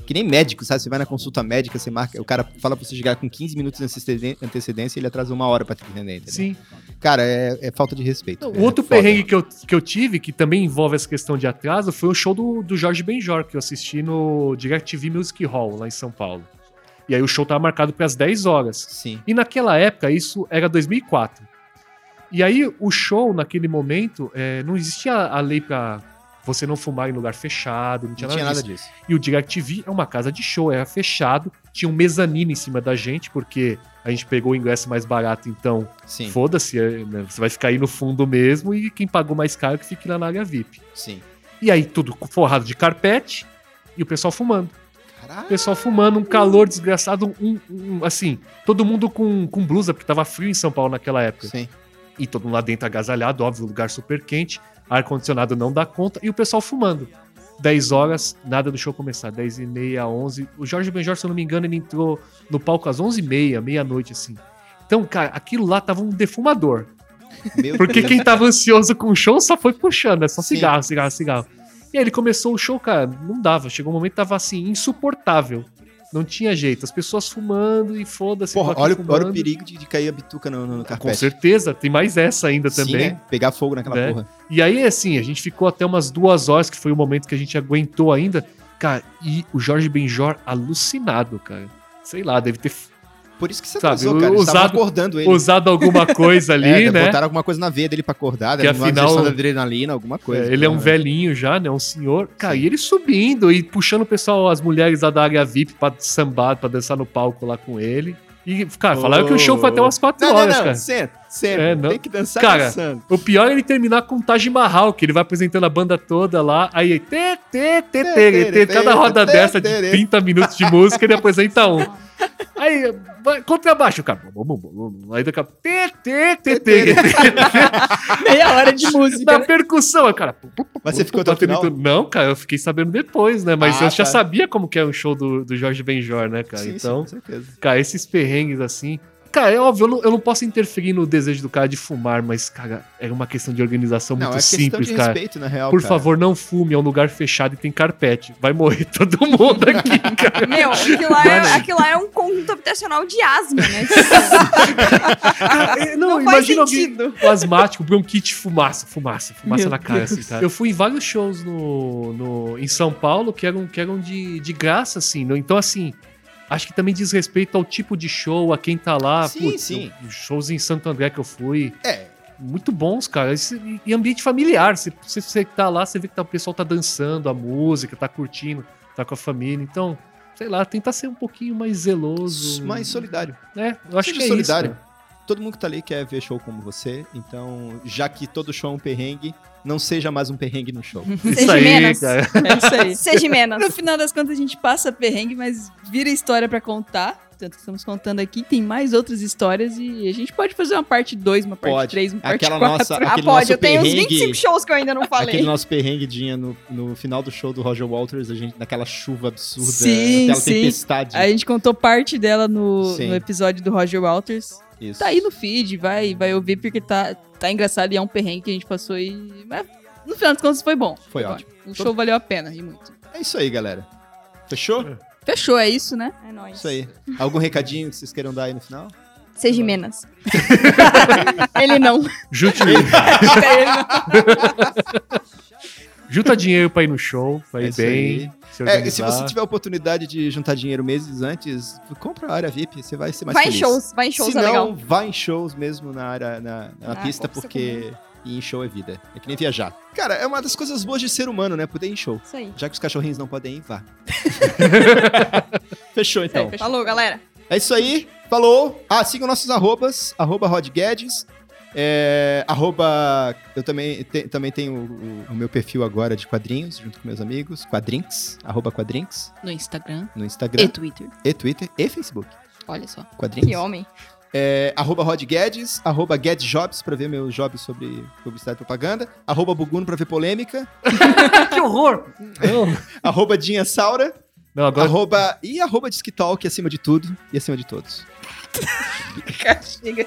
Que nem médico, sabe? Você vai na consulta médica, você marca. O cara fala pra você chegar com 15 minutos de antecedência e ele atrasa uma hora pra te atender, entendeu? Sim. Cara, é, é falta de respeito. O É outro foda. perrengue que eu, que eu tive, que também envolve essa questão de atraso, foi o show do, do Jorge Benjor, que eu assisti no DirecTV Music Hall, lá em São Paulo. E aí o show tava marcado para as 10 horas. Sim. E naquela época, isso era 2004. E aí o show, naquele momento, é, não existia a lei pra você não fumar em lugar fechado, não tinha, Não tinha nada, nada disso. disso. E o DirecTV é uma casa de show, era fechado, tinha um mezanino em cima da gente, porque a gente pegou o ingresso mais barato, então Foda-se, é, né, você vai ficar aí no fundo mesmo e quem pagou mais caro que fique lá na área VIP. sim. E aí tudo forrado de carpete e o pessoal fumando. O Caralho. pessoal fumando, um calor desgraçado, um, um- assim, todo mundo com, com blusa, porque tava frio em São Paulo naquela época. Sim. E todo mundo lá dentro agasalhado, óbvio, lugar super quente, ar-condicionado não dá conta, e o pessoal fumando. 10 horas, nada do show começar, 10 e meia, 11. O Jorge Benjor, se eu não me engano, ele entrou no palco às 11 e meia, meia-noite, assim. Então, cara, aquilo lá tava um defumador. Meu Porque Deus. quem tava ansioso com o show só foi puxando, é só Sim. cigarro, cigarro, cigarro. E aí ele começou o show, cara, não dava. Chegou um momento que tava assim, insuportável. Não tinha jeito. As pessoas fumando e foda-se. Porra, olha, olha o perigo de, de cair a bituca no, no, no Com carpete. certeza, tem mais essa ainda Sim, também. né? Pegar fogo naquela Né? porra. E aí, assim, a gente ficou até umas duas horas, que foi o momento que a gente aguentou ainda. Cara, e o Jorge Benjor alucinado, cara. Sei lá, deve ter Por isso que você Sabe, atrasou, cara. Usado- acordando ele. usado alguma coisa [LAUGHS] ali, é, né? botaram alguma coisa na veia dele pra acordar, Que afinal- de adrenalina, alguma coisa. É, ele é um Porra. velhinho já, né? Um senhor. Cara, Sim. e ele subindo e puxando o pessoal, as mulheres lá da área VIP pra sambar, pra dançar no palco lá com ele. E, cara, falaram que o show foi até umas 4 Não, horas, não, não. cara. Senta, senta. É, não. Tem que dançar Cara, dançando. O pior é ele terminar com o Taj Mahal, que ele vai apresentando a banda toda lá. Aí, tê, tê, tê, tê, tê, cada roda dessa de 30 minutos de música, ele apresenta um. [LAUGHS] Aí, vai, contrabaixo, cara. Aí daqui a pouco. [LAUGHS] Meia hora de música. Na né? percussão, cara. Mas você ficou até final? Não, cara, eu fiquei sabendo depois, né? Mas Ah, eu já tá. sabia como que é um show do, do Jorge Benjor, né, cara? Sim, então, sim, com certeza. cara, esses perrengues assim. Cara, é óbvio, eu não, eu não posso interferir no desejo do cara de fumar, mas, cara, é uma questão de organização Não, muito é simples, de cara. respeito, na real, Por cara. favor, não fume, é um lugar fechado e tem carpete. Vai morrer [LAUGHS] todo mundo aqui, [LAUGHS] cara. Meu, aquilo lá, é, aquilo lá é um conjunto habitacional de asma, né? Cara, não, Não faz imagina sentido. alguém o asmático, bronquite, fumaça, fumaça, fumaça Meu na cara, Deus. assim, cara. Eu fui em vários shows no, no, em São Paulo que eram, que eram de, de graça, assim. não- Então, assim, acho que também diz respeito ao tipo de show, a quem tá lá. Sim, sim. eu- Os shows em Santo André que eu fui, É, muito bons, cara. E- E ambiente familiar. Se se você tá lá, você vê que tá- o pessoal tá dançando a música, tá curtindo, tá com a família. Então, sei lá, tentar ser um pouquinho mais zeloso. mais solidário. É, eu acho Seja que é solidário. isso. cara. Todo mundo que tá ali quer ver show como você, então, já que todo show é um perrengue, não seja mais um perrengue no show. [LAUGHS] Isso Seja aí, menos. cara. [LAUGHS] É isso aí. Seja menos. No final das contas, a gente passa perrengue, mas vira história pra contar. Tanto que estamos contando aqui, tem mais outras histórias e a gente pode fazer uma parte 2, uma parte Pode. 3, uma parte Aquela 4. nossa- Ah, pode. nosso Eu tenho uns perrengue- 25 shows que eu ainda não falei. Aquele nosso perrengue tinha no, no final do show do Roger Waters, a gente naquela chuva absurda, Sim, aquela sim. tempestade. A gente contou parte dela no, no episódio do Roger Walters. Isso. Tá aí no feed, vai, vai ouvir porque tá, tá engraçado e é um perrengue que a gente passou e. Mas no final das contas foi bom. Foi ótimo. O show valeu a pena e muito. É isso aí, galera. Fechou? Fechou, é isso, né? É nóis. Isso aí. Algum recadinho que vocês queiram dar aí no final? Seja menos. [LAUGHS] Ele não. Junte, [LAUGHS] [LAUGHS] junta dinheiro pra ir no show, pra É bem. aí. Se É, e se você tiver a oportunidade de juntar dinheiro meses antes, compra a área VIP, você vai ser mais Vai em feliz. shows, vai em shows, se é não, legal. vai em shows mesmo na área, na, na Ah, pista, porque ir em show é vida. É que nem viajar. Cara, é uma das coisas boas de ser humano, né? Poder ir em show. Isso aí. Já que os cachorrinhos não podem ir, vá. [LAUGHS] Fechou, então. fechou. Falou, galera. É isso aí. Falou. Ah, sigam nossos arrobas. Arroba Rod Guedes. É, arroba... Eu também, te- também tenho o, o- meu perfil agora de quadrinhos, junto com meus amigos. Quadrinks. Arroba Quadrinks. No Instagram No Instagram. e Twitter. E Twitter. E Facebook. Olha só. Quadrinhos. Que homem. É, arroba Rod Guedes, arroba Guedes Jobs pra ver meus jobs sobre publicidade e propaganda, arroba Buguno pra ver polêmica, [LAUGHS] Que horror! [LAUGHS] Arroba Dinha Saura, não agora arroba, e arroba Disquitalk acima de tudo e acima de todos. [LAUGHS] Chega.